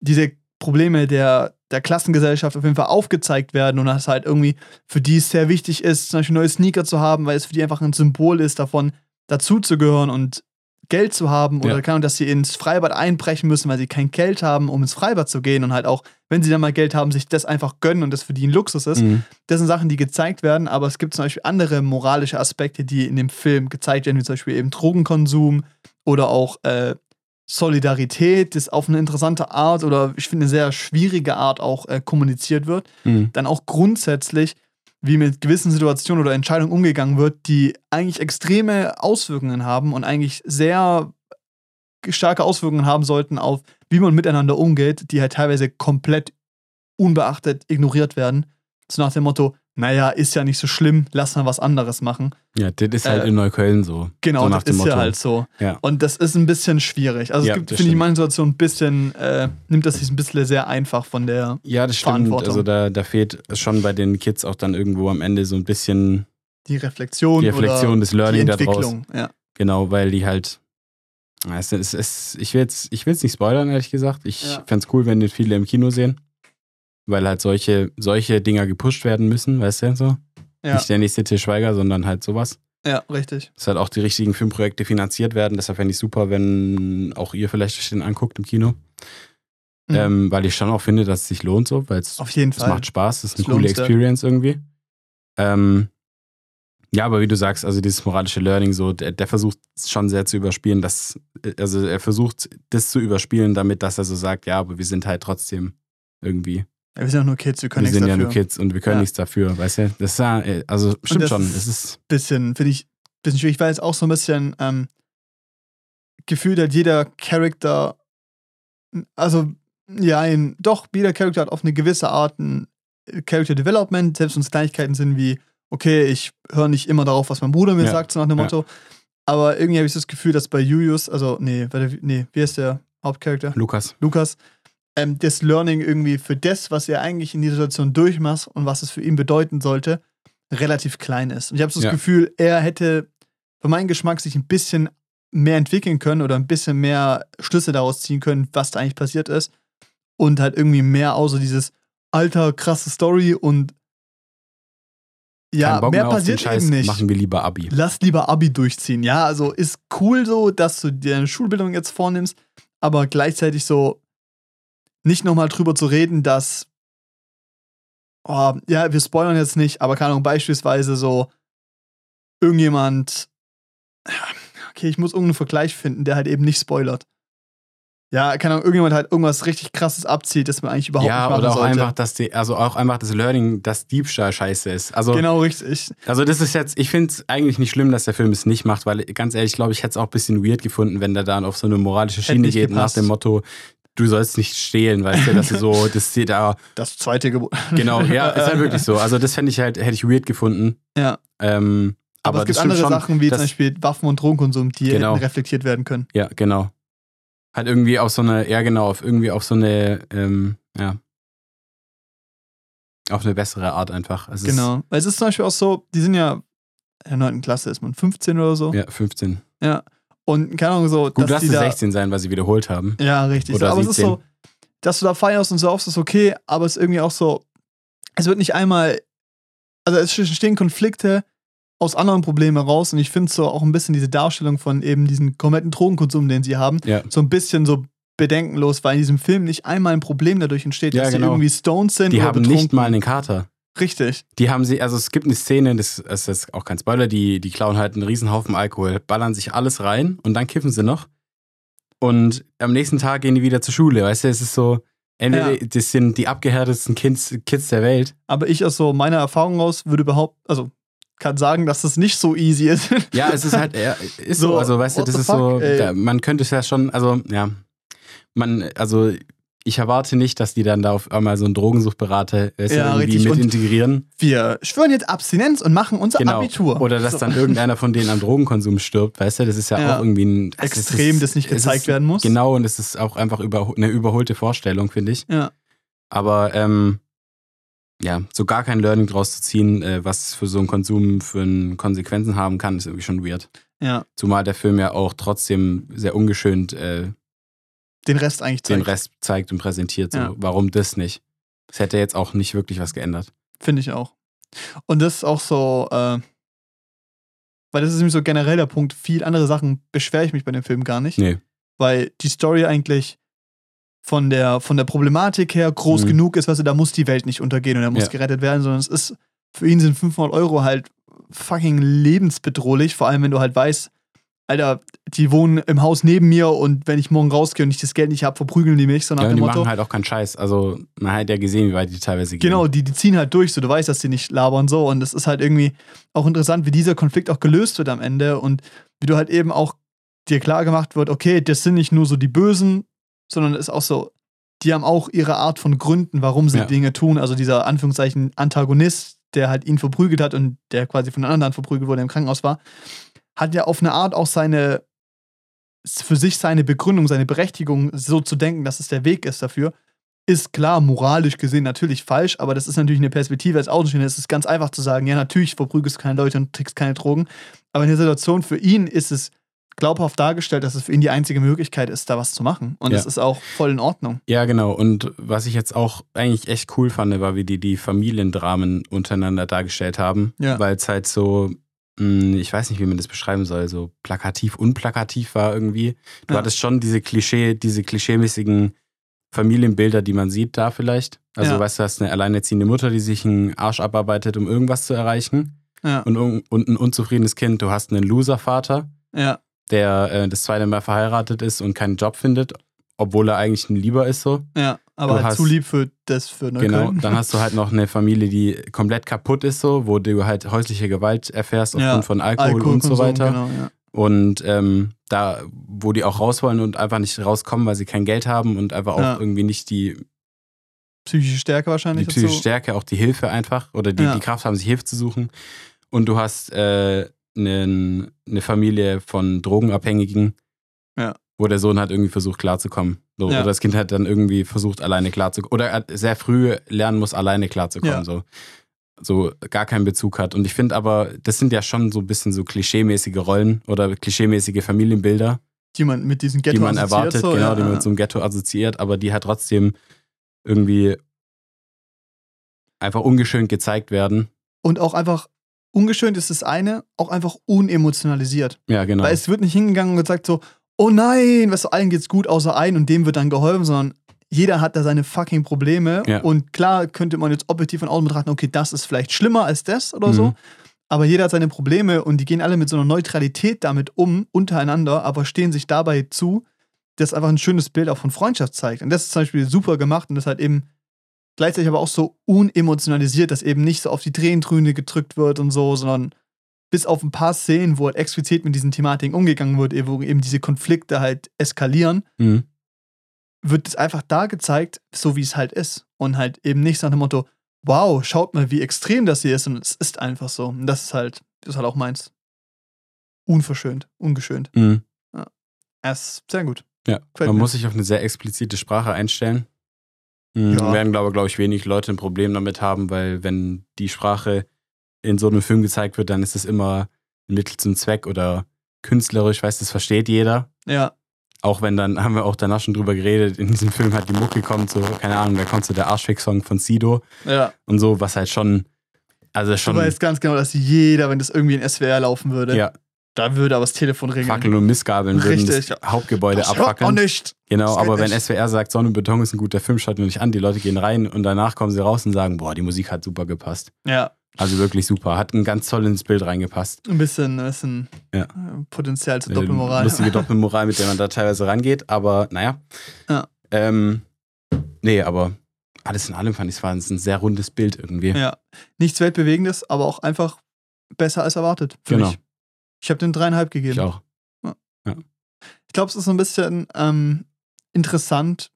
diese Probleme der, der Klassengesellschaft auf jeden Fall aufgezeigt werden und dass halt irgendwie für die es sehr wichtig ist, zum Beispiel neue Sneaker zu haben, weil es für die einfach ein Symbol ist davon, dazuzugehören und Geld zu haben oder Ja. kann, dass sie ins Freibad einbrechen müssen, weil sie kein Geld haben, um ins Freibad zu gehen und halt auch, wenn sie dann mal Geld haben, sich das einfach gönnen und das für die ein Luxus ist. Mhm. Das sind Sachen, die gezeigt werden, aber es gibt zum Beispiel andere moralische Aspekte, die in dem Film gezeigt werden, wie zum Beispiel eben Drogenkonsum oder auch äh, Solidarität, das auf eine interessante Art oder ich finde eine sehr schwierige Art auch äh, kommuniziert wird. Mhm. Dann auch grundsätzlich, wie mit gewissen Situationen oder Entscheidungen umgegangen wird, die eigentlich extreme Auswirkungen haben und eigentlich sehr starke Auswirkungen haben sollten auf, wie man miteinander umgeht, die halt teilweise komplett unbeachtet ignoriert werden. So nach dem Motto, naja, ist ja nicht so schlimm, lass mal was anderes machen. Ja, das ist halt Äh, in Neukölln so. Genau, so das ist Motto. ja halt so. Ja. Und das ist ein bisschen schwierig. Also Ja, es gibt, finde ich, in manchen Situationen ein bisschen, äh, nimmt das sich ein bisschen sehr einfach von der, Ja, das stimmt. Also da, da fehlt schon bei den Kids auch dann irgendwo am Ende so ein bisschen die Reflexion, die Reflexion, oder das die Learning daraus. Entwicklung. Ja. Genau, weil die halt. Es, es, es, ich will es ich will's nicht spoilern, ehrlich gesagt. Ich Ja. fände es cool, wenn den viele im Kino sehen. Weil halt solche, solche Dinger gepusht werden müssen, weißt du, so. Ja. Nicht der nächste Til Schweiger, sondern halt sowas. ja, richtig. Dass halt auch die richtigen Filmprojekte finanziert werden. Deshalb fände ich super, wenn auch ihr vielleicht euch den anguckt im Kino. Mhm. Ähm, weil ich schon auch finde, dass es sich lohnt so, weil es Auf jeden es Fall. macht Spaß, es ist eine coole. Experience irgendwie. Ähm, ja, aber wie du sagst, also dieses moralische Learning, so, der, der versucht schon sehr zu überspielen, dass, also er versucht, das zu überspielen, damit, dass er so sagt, ja, aber wir sind halt trotzdem irgendwie, Ja, wir sind ja nur Kids, wir können wir nichts sind ja dafür. nur Kids und wir können Ja. nichts dafür, weißt du? Das ist ja, äh, also stimmt das schon, ist- es ist, Bisschen, finde ich, bisschen schwierig, weil es auch so ein bisschen ähm, gefühlt hat jeder Charakter, also ja, ein, doch, jeder Charakter hat auf eine gewisse Art ein Character Development, selbst wenn es Kleinigkeiten sind wie, okay, ich höre nicht immer darauf, was mein Bruder mir Ja. sagt, so nach dem. Motto. Aber irgendwie habe ich das Gefühl, dass bei Julius, also, nee, warte, nee, wie ist der Hauptcharakter? Lukas. Lukas, ähm, das Learning irgendwie für das, was er eigentlich in dieser Situation durchmacht und was es für ihn bedeuten sollte, relativ klein ist. Und ich habe so das Ja. Gefühl, er hätte für meinen Geschmack sich ein bisschen mehr entwickeln können oder ein bisschen mehr Schlüsse daraus ziehen können, was da eigentlich passiert ist. Und halt irgendwie mehr außer dieses alter, krasse Story und ja, mehr mehr passiert eben nicht. machen wir lieber Abi. Lass lieber Abi durchziehen. Ja, also ist cool so, dass du dir eine Schulbildung jetzt vornimmst, aber gleichzeitig so nicht nochmal drüber zu reden, dass, oh, ja, wir spoilern jetzt nicht, aber keine Ahnung, beispielsweise so irgendjemand, okay, ich muss irgendeinen Vergleich finden, der halt eben nicht spoilert. Ja, keine Ahnung, irgendjemand halt irgendwas richtig krasses abzieht, das man eigentlich überhaupt Ja, nicht machen oder auch sollte. einfach, dass die, also auch einfach das Learning, dass Diebstahl scheiße ist. Also, Genau, richtig. Also das ist jetzt, ich finde es eigentlich nicht schlimm, dass der Film es nicht macht, weil ganz ehrlich, glaube ich, hätte es auch ein bisschen weird gefunden, wenn der dann auf so eine moralische Schiene geht gepasst. nach dem Motto, du sollst nicht stehlen, weißt du, dass du so, das steht da, Das zweite Gebot. genau, ja, ist halt wirklich so. Also das fände ich halt, hätte ich weird gefunden. Ja. Ähm, Aber, aber es gibt andere schon, Sachen, wie zum dass- Beispiel Waffen- und Drogenkonsum, die Genau. reflektiert werden können. Ja, genau. Halt irgendwie auf so eine, ja genau, auf irgendwie auf so eine, ähm, ja, auf eine bessere Art einfach. Es Genau. Weil es ist zum Beispiel auch so, die sind ja in der 9. Klasse, ist man 15 oder so. Ja, 15. Und keine Ahnung, so, Gut, dass die es da. 16 sein, weil sie wiederholt haben. Ja, richtig. Oder so, aber es ist 17. so, dass du da feierst und so oft ist okay, aber es ist irgendwie auch so, es wird nicht einmal, also es entstehen Konflikte aus anderen Problemen heraus und ich finde so auch ein bisschen diese Darstellung von eben diesem kompletten Drogenkonsum, den sie haben, Ja. so ein bisschen so bedenkenlos, weil in diesem Film nicht einmal ein Problem dadurch entsteht, Ja, dass genau. sie irgendwie stoned sind Die haben betrunken. nicht mal einen Kater. Richtig. Die haben sie, also es gibt eine Szene, das ist jetzt auch kein Spoiler, die, die klauen halt einen Riesenhaufen Alkohol, ballern sich alles rein und dann kiffen sie noch. Und am nächsten Tag gehen die wieder zur Schule, weißt du, es ist so, entweder Ja. das sind die abgehärtetsten Kids, Kids der Welt. Aber ich aus so meiner Erfahrung raus würde behaupten, also kann sagen, dass das nicht so easy ist. Ja, es ist halt, ja, ist so, So, also weißt du, das ist so, fuck, ey. da, man könnte es ja schon, also ja, man, also ich erwarte nicht, dass die dann da auf einmal so einen Drogensuchtberater du, Ja, irgendwie richtig. mit Und- integrieren. Wir schwören jetzt Abstinenz und machen unser Genau. Abitur. Oder dass So. dann irgendeiner von denen am Drogenkonsum stirbt, weißt du, das ist ja, Ja. auch irgendwie ein es Extrem, ist, das nicht gezeigt ist, werden muss. Genau, und es ist auch einfach über, eine überholte Vorstellung, finde ich. Ja. Aber ähm, ja, so gar kein Learning draus zu ziehen, äh, was für so einen Konsum für einen Konsequenzen haben kann, ist irgendwie schon weird. Ja. Zumal der Film ja auch trotzdem sehr ungeschönt äh, Den Rest eigentlich den zeigt. Rest zeigt und präsentiert. So. Ja. Warum das nicht? Das hätte jetzt auch nicht wirklich was geändert. Finde ich auch. Und das ist auch so, äh, weil das ist nämlich so generell der Punkt, viel andere Sachen beschwere ich mich bei dem Film gar nicht. Nee. Weil die Story eigentlich von der, von der Problematik her groß Mhm. genug ist, weißt du, da muss die Welt nicht untergehen und er muss Ja. gerettet werden, sondern es ist, für ihn sind 500 Euro halt fucking lebensbedrohlich, vor allem wenn du halt weißt, Alter, die wohnen im Haus neben mir und wenn ich morgen rausgehe und ich das Geld nicht habe, verprügeln die mich, so nach Ja, und die Motto. machen halt auch keinen Scheiß. Also, man hat ja gesehen, wie weit die teilweise gehen. Genau, die, die ziehen halt durch, so du weißt, dass die nicht labern so und es ist halt irgendwie auch interessant, wie dieser Konflikt auch gelöst wird am Ende und wie du halt eben auch dir klar gemacht wird, okay, das sind nicht nur so die Bösen, sondern es ist auch so, die haben auch ihre Art von Gründen, warum sie Ja. Dinge tun. Also dieser Anführungszeichen Antagonist, der halt ihn verprügelt hat und der quasi von anderen verprügelt wurde, der im Krankenhaus war, hat ja auf eine Art auch seine für sich seine Begründung, seine Berechtigung, so zu denken, dass es der Weg ist dafür, ist klar, moralisch gesehen natürlich falsch, aber das ist natürlich eine Perspektive als Außenstehender. Es ist ganz einfach zu sagen, ja, natürlich verprügelst du keine Leute und trickst keine Drogen. Aber in der Situation für ihn ist es glaubhaft dargestellt, dass es für ihn die einzige Möglichkeit ist, da was zu machen. Und Ja. das ist auch voll in Ordnung. Ja, genau. Und was ich jetzt auch eigentlich echt cool fand, war, wie die die Familiendramen untereinander dargestellt haben. Ja. Weil es halt so, ich weiß nicht, wie man das beschreiben soll, so plakativ, unplakativ war irgendwie. Du Ja. hattest schon diese Klischee, diese klischeemäßigen Familienbilder, die man sieht da vielleicht. Also, Ja. weißt du, hast eine alleinerziehende Mutter, die sich einen Arsch abarbeitet, um irgendwas zu erreichen. Ja, Und, un- und ein unzufriedenes Kind. Du hast einen Loser-Vater, der äh, das zweite Mal verheiratet ist und keinen Job findet, obwohl er eigentlich ein Lieber ist so. ja. Aber halt hast- zu lieb für das für Neukölln. Genau, dann hast du halt noch eine Familie, die komplett kaputt ist, so, wo du halt häusliche Gewalt erfährst aufgrund Ja, von Alkohol, und so weiter. Genau, ja. Und ähm, da, wo die auch raus wollen und einfach nicht rauskommen, weil sie kein Geld haben und einfach auch Ja. irgendwie nicht die, Psychische Stärke die wahrscheinlich. psychische dazu. Stärke, auch die Hilfe einfach oder die, die Kraft haben, sich Hilfe zu suchen. Und du hast äh, einen- eine Familie von Drogenabhängigen, Ja. Wo der Sohn halt irgendwie versucht klarzukommen. So, Ja. Oder das Kind hat dann irgendwie versucht, alleine klarzukommen. Oder hat sehr früh lernen muss, alleine klarzukommen. Ja. So. so gar keinen Bezug hat. Und ich finde aber, das sind ja schon so ein bisschen so klischeemäßige Rollen oder klischeemäßige Familienbilder, Die man mit diesem Ghetto die man assoziiert, erwartet, so, genau, ja, die man mit so einem Ghetto assoziiert, aber die halt trotzdem irgendwie einfach ungeschönt gezeigt werden. Und auch einfach, ungeschönt ist das eine, auch einfach unemotionalisiert. Ja, genau. Weil es wird nicht hingegangen und gesagt so, oh nein, weißt du, allen geht's gut außer ein und dem wird dann geholfen, sondern jeder hat da seine fucking Probleme. Ja. Und klar könnte man jetzt objektiv von außen betrachten, okay, das ist vielleicht schlimmer als das oder so. Mhm. Aber jeder hat seine Probleme und die gehen alle mit so einer Neutralität damit um, untereinander, aber stehen sich dabei zu, das einfach ein schönes Bild auch von Freundschaft zeigt. Und das ist zum Beispiel super gemacht und das halt eben gleichzeitig aber auch so unemotionalisiert, dass eben nicht so auf die Tränendrüne gedrückt wird und so, sondern bis auf ein paar Szenen, wo halt explizit mit diesen Thematiken umgegangen wird, wo eben diese Konflikte halt eskalieren, Mhm. wird es einfach da gezeigt, so wie es halt ist. Und halt eben nicht nach dem Motto, wow, schaut mal, wie extrem das hier ist. Und es ist einfach so. Und das ist halt, das ist halt auch meins. Unverschönt, ungeschönt. Mhm. Er ist sehr gut. Ja, Gefällt man muss sich auf eine sehr explizite Sprache einstellen. Mhm. Ja. Werden, glaube glaub ich, wenig Leute ein Problem damit haben, weil wenn die Sprache in so einem Film gezeigt wird, dann ist es immer ein Mittel zum Zweck oder künstlerisch, weißt das versteht jeder. Ja, Auch wenn dann, haben wir auch danach schon drüber geredet, in diesem Film hat die Mucke kommt, so, keine Ahnung, da kommt so der Arschfick-Song von Sido ja. und so, was halt schon, also Du schon weißt ganz genau, dass jeder, wenn das irgendwie in SWR laufen würde, ja, da würde aber das Telefon ringeln. Fackeln und Missgabeln würden Richtig, das Hauptgebäude das abfackeln. nicht. Genau, aber wenn nicht. SWR sagt, Sonne und Beton ist ein guter Film, schaut ihn nicht an, die Leute gehen rein und danach kommen sie raus und sagen, boah, die Musik hat super gepasst. Ja, Also wirklich super, hat ein ganz toll ins Bild reingepasst. ein bisschen, ein bisschen Ja. äh, Potenzial zur Doppelmoral. Lustige Doppelmoral, mit der man da teilweise rangeht, aber naja. Ja. Ähm, nee, aber alles in allem fand ich es war ein sehr rundes Bild irgendwie. Ja. Nichts Weltbewegendes, aber auch einfach besser als erwartet. Für Genau. mich. Ich habe den dreieinhalb gegeben. Ich auch. Ich glaube, es ist so ein bisschen ähm, interessant,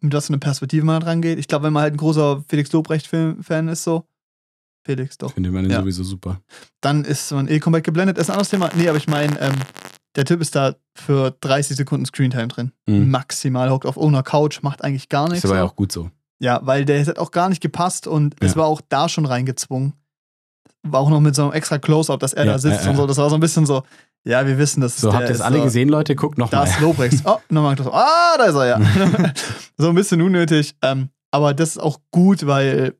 mit was für eine Perspektive man dran geht. Ich glaube, wenn man halt ein großer Felix Lobrecht-Fan ist, so. Felix, doch. Finde man den Ja. sowieso super. Dann ist man eh komplett geblendet. Das ist ein anderes Thema. Nee, aber ich meine, ähm, der Typ ist da für 30 Sekunden Screentime drin. Mhm. Maximal hockt auf irgendeiner Couch, macht eigentlich gar nichts. Ist aber ja so. auch gut so. Ja, weil der hat auch gar nicht gepasst und es Ja. war auch da schon reingezwungen. War auch noch mit so einem extra Close-Up, dass er Ja, da sitzt ja. und so. Das war so ein bisschen so, ja, wir wissen, das ist So, habt ihr es alle so, gesehen, Leute? Guckt noch Da mal. ist Lobrecht. Oh, nochmal so, ah, da ist er ja. so ein bisschen unnötig. Ähm, aber das ist auch gut, weil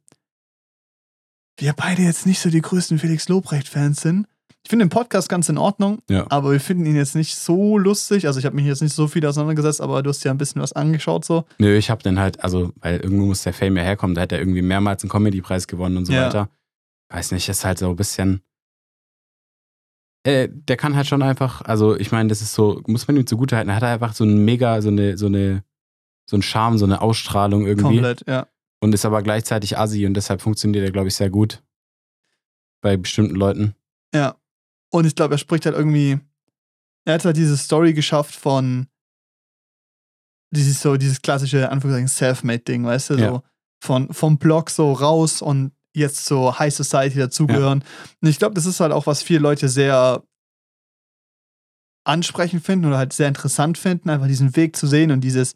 wir beide jetzt nicht so die größten Felix Lobrecht-Fans sind. Ich finde den Podcast ganz in Ordnung, Ja. aber wir finden ihn jetzt nicht so lustig. Also ich habe mich jetzt nicht so viel auseinandergesetzt, aber du hast ja ein bisschen was angeschaut so. Nö, ich hab den halt, also, weil irgendwo muss der Fame ja herkommen, da hat er irgendwie mehrmals einen Comedy-Preis gewonnen und so Ja. weiter. Weiß nicht, ist halt so ein bisschen. Äh, der kann halt schon einfach, also ich meine, das ist so, muss man ihm zugutehalten, er hat einfach so ein mega, so eine, so eine, so ein Charme, so eine Ausstrahlung irgendwie. Komplett, ja. Und ist aber gleichzeitig assi und deshalb funktioniert er, glaube ich, sehr gut. Bei bestimmten Leuten. Ja. Und ich glaube, er spricht halt irgendwie. Er hat halt diese Story geschafft von dieses so, dieses klassische Anführungszeichen Selfmade-Ding, weißt du? So Ja. von, vom Blog so raus und jetzt so High Society dazugehören. Und ich glaube, das ist halt auch, was viele Leute sehr ansprechend finden oder halt sehr interessant finden, einfach diesen Weg zu sehen und dieses,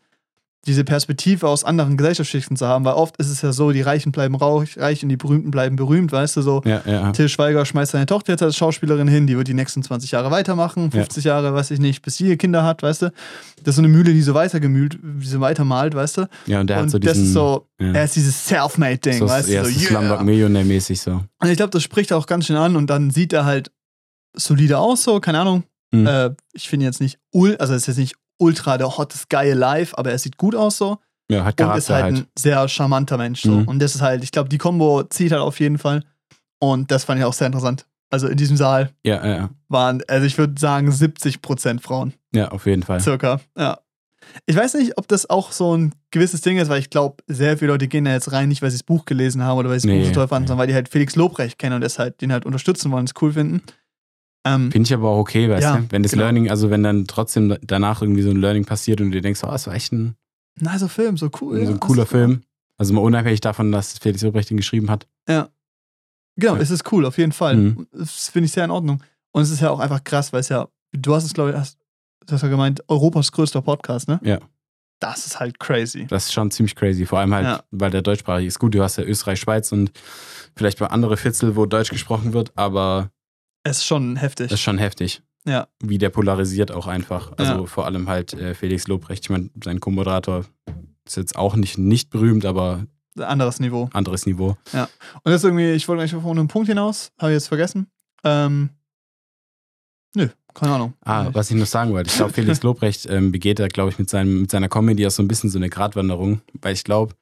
diese Perspektive aus anderen Gesellschaftsschichten zu haben, weil oft ist es ja so, die Reichen bleiben reich, reich und die Berühmten bleiben berühmt, weißt du, so. Ja, ja. Till Schweiger schmeißt seine Tochter jetzt als Schauspielerin hin, die wird die nächsten 20 Jahre weitermachen, 50 Jahre, weiß ich nicht, bis sie ihr Kinder hat, weißt du. Das ist so eine Mühle, die so weitergemühlt, die so weitermalt, weißt du. Ja, und der hat und so das diesen. ist so, ja. er ist dieses Selfmade-Ding, so, weißt ja, du, so so, yeah. Slumdog Millionär-mäßig so. Und ich glaube, das spricht auch ganz schön an und dann sieht er halt solide aus, so, keine Ahnung. Mhm. Äh, ich finde jetzt nicht, also es ist jetzt nicht ultra der hottest geile Live, aber er sieht gut aus so. Ja, hat Und Charakter ist halt, halt. ein sehr charmanter Mensch. So. Mhm. Und das ist halt, ich glaube, die Kombo zieht halt auf jeden Fall. Und das fand ich auch sehr interessant. Also in diesem Saal Ja, ja, ja. waren, also ich würde sagen, 70% Frauen, Ja, auf jeden Fall. circa. Ja. Ich weiß nicht, ob das auch so ein gewisses Ding ist, weil ich glaube, sehr viele Leute gehen da jetzt rein, nicht weil sie das Buch gelesen haben oder weil sie das Nee, Buch so toll fanden, nee. sondern weil die halt Felix Lobrecht kennen und das halt, den halt unterstützen wollen, es cool finden. Ähm, Finde ich aber auch okay, weißt Ja, du? Wenn das genau. Learning, also wenn dann trotzdem danach irgendwie so ein Learning passiert und du dir denkst, oh, das war echt ein, nicer Film, so cool. so ja, ein cooler ist cool. Film. Also mal unabhängig davon, dass Felix Lobrecht ihn geschrieben hat. Genau, Ja. es ist cool, auf jeden Fall. Mhm. Das finde ich sehr in Ordnung. Und es ist ja auch einfach krass, weil es ja, du hast es, glaube ich, hast, du hast ja gemeint, Europas größter Podcast, ne? Ja. Das ist halt crazy. Das ist schon ziemlich crazy. Vor allem halt, Ja. weil der deutschsprachig ist. Gut, du hast ja Österreich, Schweiz und vielleicht mal andere Viertel, wo Deutsch gesprochen wird, aber Es ist schon heftig. das ist schon heftig. Ja. Wie der polarisiert auch einfach. Also Ja. vor allem halt äh, Felix Lobrecht. Ich meine, sein Co-Moderator ist jetzt auch nicht, nicht berühmt, aber Anderes Niveau. anderes Niveau. Und das ist irgendwie, ich wollte eigentlich auf einen Punkt hinaus, habe ich jetzt vergessen. Ähm, nö, keine Ahnung. Ah, was ich noch sagen wollte. Ich glaube, Felix Lobrecht ähm, begeht da, glaube ich, mit, seinem, mit seiner Comedy auch so ein bisschen so eine Gratwanderung, weil ich glaube,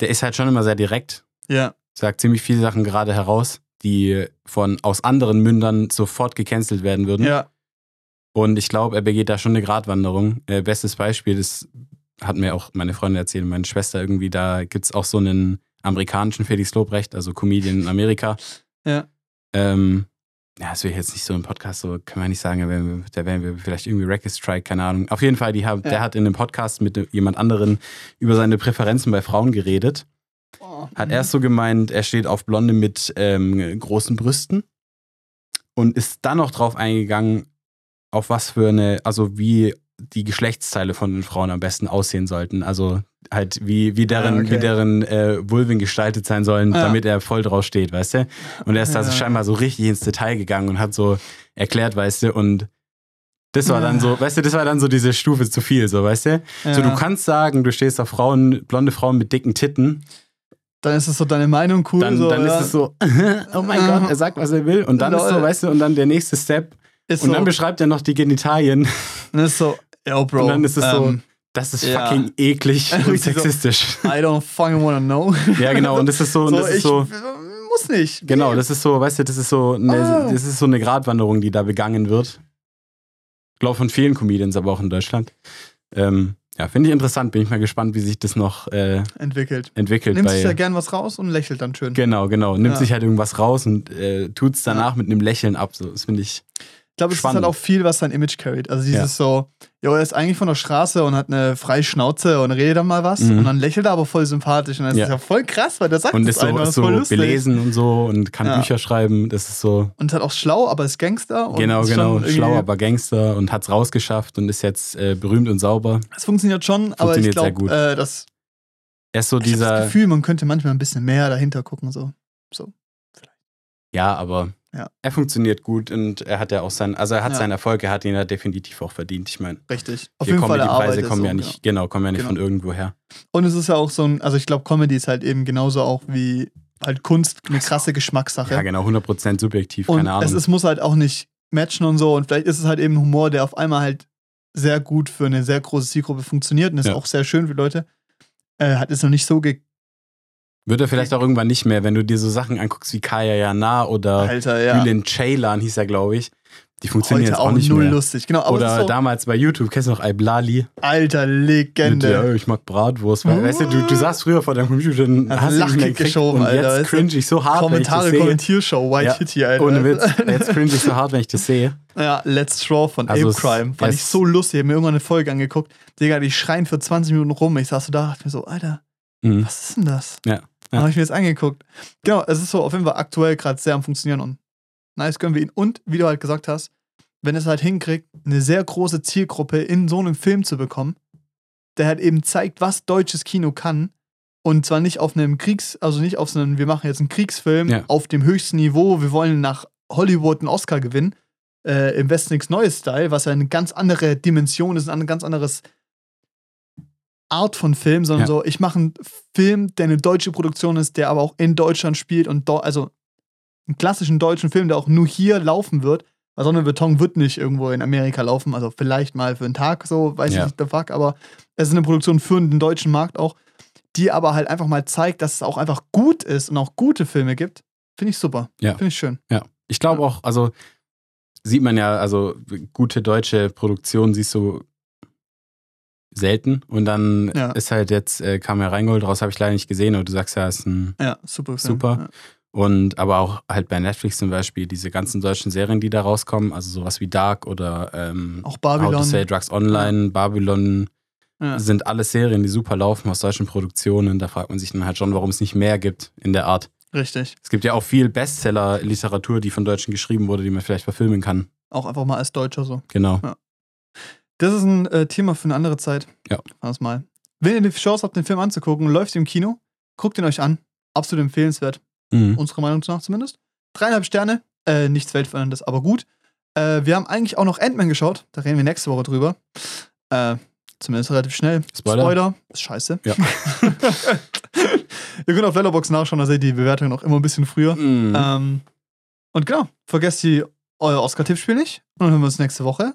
der ist halt schon immer sehr direkt, Ja, sagt ziemlich viele Sachen gerade heraus, die von aus anderen Mündern sofort gecancelt werden würden. ja, Und ich glaube, er begeht da schon eine Gratwanderung. Äh, bestes Beispiel, das hat mir auch meine Freundin erzählt, meine Schwester irgendwie, da gibt es auch so einen amerikanischen Felix Lobrecht, also Comedian in Amerika. Ja. Ähm, ja, das will ich jetzt nicht so im Podcast, so kann man nicht sagen, da wären wir, da wären wir vielleicht irgendwie Record Strike, keine Ahnung. Auf jeden Fall, die haben, Ja. der hat in einem Podcast mit jemand anderen über seine Präferenzen bei Frauen geredet. Hat erst so gemeint, er steht auf Blonde mit ähm, großen Brüsten und ist dann noch drauf eingegangen, auf was für eine, also wie die Geschlechtsteile von den Frauen am besten aussehen sollten. Also halt, wie, wie deren, Ah, okay. wie deren äh, Vulven gestaltet sein sollen, Ja. damit er voll drauf steht, weißt du? Und er ist da so Ja. scheinbar so richtig ins Detail gegangen und hat so erklärt, weißt du, und das war dann Ja. so, weißt du, das war dann so diese Stufe zu viel, so, weißt du? ja. So, du kannst sagen, du stehst auf Frauen, blonde Frauen mit dicken Titten, Dann ist es so deine Meinung cool. dann, so, dann ja. ist es so, oh mein Gott, er sagt, was er will. Und dann ist so, Lol. weißt du, und dann der nächste Step. Ist Und so, dann beschreibt er noch die Genitalien. dann ist so, yo, Bro. Und dann ist es so, ähm, das ist ja. fucking eklig und Richtig so. sexistisch. I don't fucking wanna know. Ja, genau. Und das ist so, und das ich ist so, muss nicht. genau, das ist so, weißt du, das ist so, eine, Ah. das ist so eine Gratwanderung, die da begangen wird. Ich glaube von vielen Comedians, aber auch in Deutschland. Ähm, ja, finde ich interessant. Bin ich mal gespannt, wie sich das noch äh, Entwickelt. entwickelt. Nimmt bei, sich da gern was raus und lächelt dann schön. Genau, genau. Nimmt Ja. sich halt irgendwas raus und äh, tut es danach mit einem Lächeln ab. So, das finde ich. Ich glaube, es ist halt auch viel, was sein Image carried. Also dieses so, jo, er ist eigentlich von der Straße und hat eine freie Schnauze und redet dann mal was Mhm. und dann lächelt er aber voll sympathisch und das Ja. ist ja voll krass, weil der sagt Und das ist so, einfach, das ist ist voll so lustig. belesen und so und kann Ja. Bücher schreiben. Das ist so, Und ist halt auch schlau, aber ist Gangster. Genau, ist genau, schlau, aber Gangster und hat es rausgeschafft und ist jetzt äh, berühmt und sauber. Es funktioniert schon, aber ich Funktioniert sehr glaube, äh, dass Er ist so Ich habe das dieser. Gefühl, man könnte manchmal ein bisschen mehr dahinter gucken. So. so. Ja, aber Ja. er funktioniert gut und er hat ja auch seinen, also er hat Ja. seinen Erfolg, er hat ihn ja definitiv auch verdient. Ich meine, Richtig. Auf die jeden Fall Comedy-Preise arbeitet kommen ja nicht, genau, kommen ja nicht Genau. von irgendwo her. Und es ist ja auch so ein, also ich glaube, Comedy ist halt eben genauso auch wie halt Kunst eine krasse Geschmackssache. Ja, genau, 100% subjektiv, und keine Ahnung. es, es muss halt auch nicht matchen und so. Und vielleicht ist es halt eben Humor, der auf einmal halt sehr gut für eine sehr große Zielgruppe funktioniert und ist Ja. auch sehr schön für Leute. Äh, hat es noch nicht so ge Wird er vielleicht auch irgendwann nicht mehr, wenn du dir so Sachen anguckst wie Kaya Jana oder Alter, ja. Bülent Ceylan hieß er, glaube ich. Die funktionieren Heute jetzt auch auch nicht null mehr. lustig. Genau, Oder so, damals bei YouTube, kennst du noch Iblali? alter Mit, Legende. ja, ich mag Bratwurst. Weil, weißt du, du, du saßt früher vor deinem Computer und Hast hast dich Lachkick geschoben, und Alter, jetzt cringe ich so hart, Kommentare, wenn ich das Kommentiershow, White Ja, Hitty, Alter. Ohne Witz. Jetzt cringe ich so hart, wenn ich das sehe. Ja, Let's Straw von Also Ape Crime. Fand ich so lustig. Ich hab mir irgendwann eine Folge angeguckt. Digga, die schreien für 20 Minuten rum. Ich saß so da, dachte mir so, Alter, Mhm. was ist denn das? Ja, ja. Habe ich mir das angeguckt. Genau, es ist so auf jeden Fall aktuell gerade sehr am Funktionieren und nice gönnen wir ihn. Und wie du halt gesagt hast, wenn es halt hinkriegt, eine sehr große Zielgruppe in so einem Film zu bekommen, der halt eben zeigt, was deutsches Kino kann. Und zwar nicht auf einem Kriegs-, also nicht auf so einem, wir machen jetzt einen Kriegsfilm Ja. auf dem höchsten Niveau, wir wollen nach Hollywood einen Oscar gewinnen, äh, im Westen nichts Neues Style, was ja eine ganz andere Dimension ist, ein ganz anderes Art von Film, sondern Ja. so, ich mache einen Film, der eine deutsche Produktion ist, der aber auch in Deutschland spielt und do also einen klassischen deutschen Film, der auch nur hier laufen wird. Weil Sonnenbeton wird nicht irgendwo in Amerika laufen, also vielleicht mal für einen Tag so, weiß Ja. ich nicht, the fuck, aber es ist eine Produktion für den deutschen Markt auch, die aber halt einfach mal zeigt, dass es auch einfach gut ist und auch gute Filme gibt. Finde ich super. Ja. Finde ich schön. Ja, ich glaube auch, also sieht man ja, also gute deutsche Produktion siehst du selten und dann Ja. ist halt jetzt, äh, kam ja Rheingold raus, habe ich leider nicht gesehen, aber du sagst ja, ist ein Ja, super Film. Super. und aber auch halt bei Netflix zum Beispiel diese ganzen deutschen Serien, die da rauskommen, also sowas wie Dark oder ähm, Ja. Auch How to Babylon. Sell Drugs Online, Babylon, Ja. sind alles Serien, die super laufen aus deutschen Produktionen. Da fragt man sich dann halt schon, warum es nicht mehr gibt in der Art. Richtig. Es gibt ja auch viel Bestseller-Literatur, die von Deutschen geschrieben wurde, die man vielleicht verfilmen kann. Auch einfach mal als Deutscher so. Genau. Das ist ein äh, Thema für eine andere Zeit. Ja. Wir's mal. Wenn ihr die Chance habt, den Film anzugucken, läuft im Kino, guckt ihn euch an. Absolut empfehlenswert. Mhm. Unserer Meinung nach zumindest. Dreieinhalb Sterne. Äh, nichts Weltveränderndes, aber gut. Äh, wir haben eigentlich auch noch Ant-Man geschaut. Da reden wir nächste Woche drüber. Äh, zumindest relativ schnell. Spoiler. Ist scheiße. Ja. ihr könnt auf Letterboxd nachschauen, da seht ihr die Bewertung auch immer ein bisschen früher. Mhm. Ähm, und genau, vergesst die euer Oscar-Tippspiel nicht. Und dann hören wir uns nächste Woche.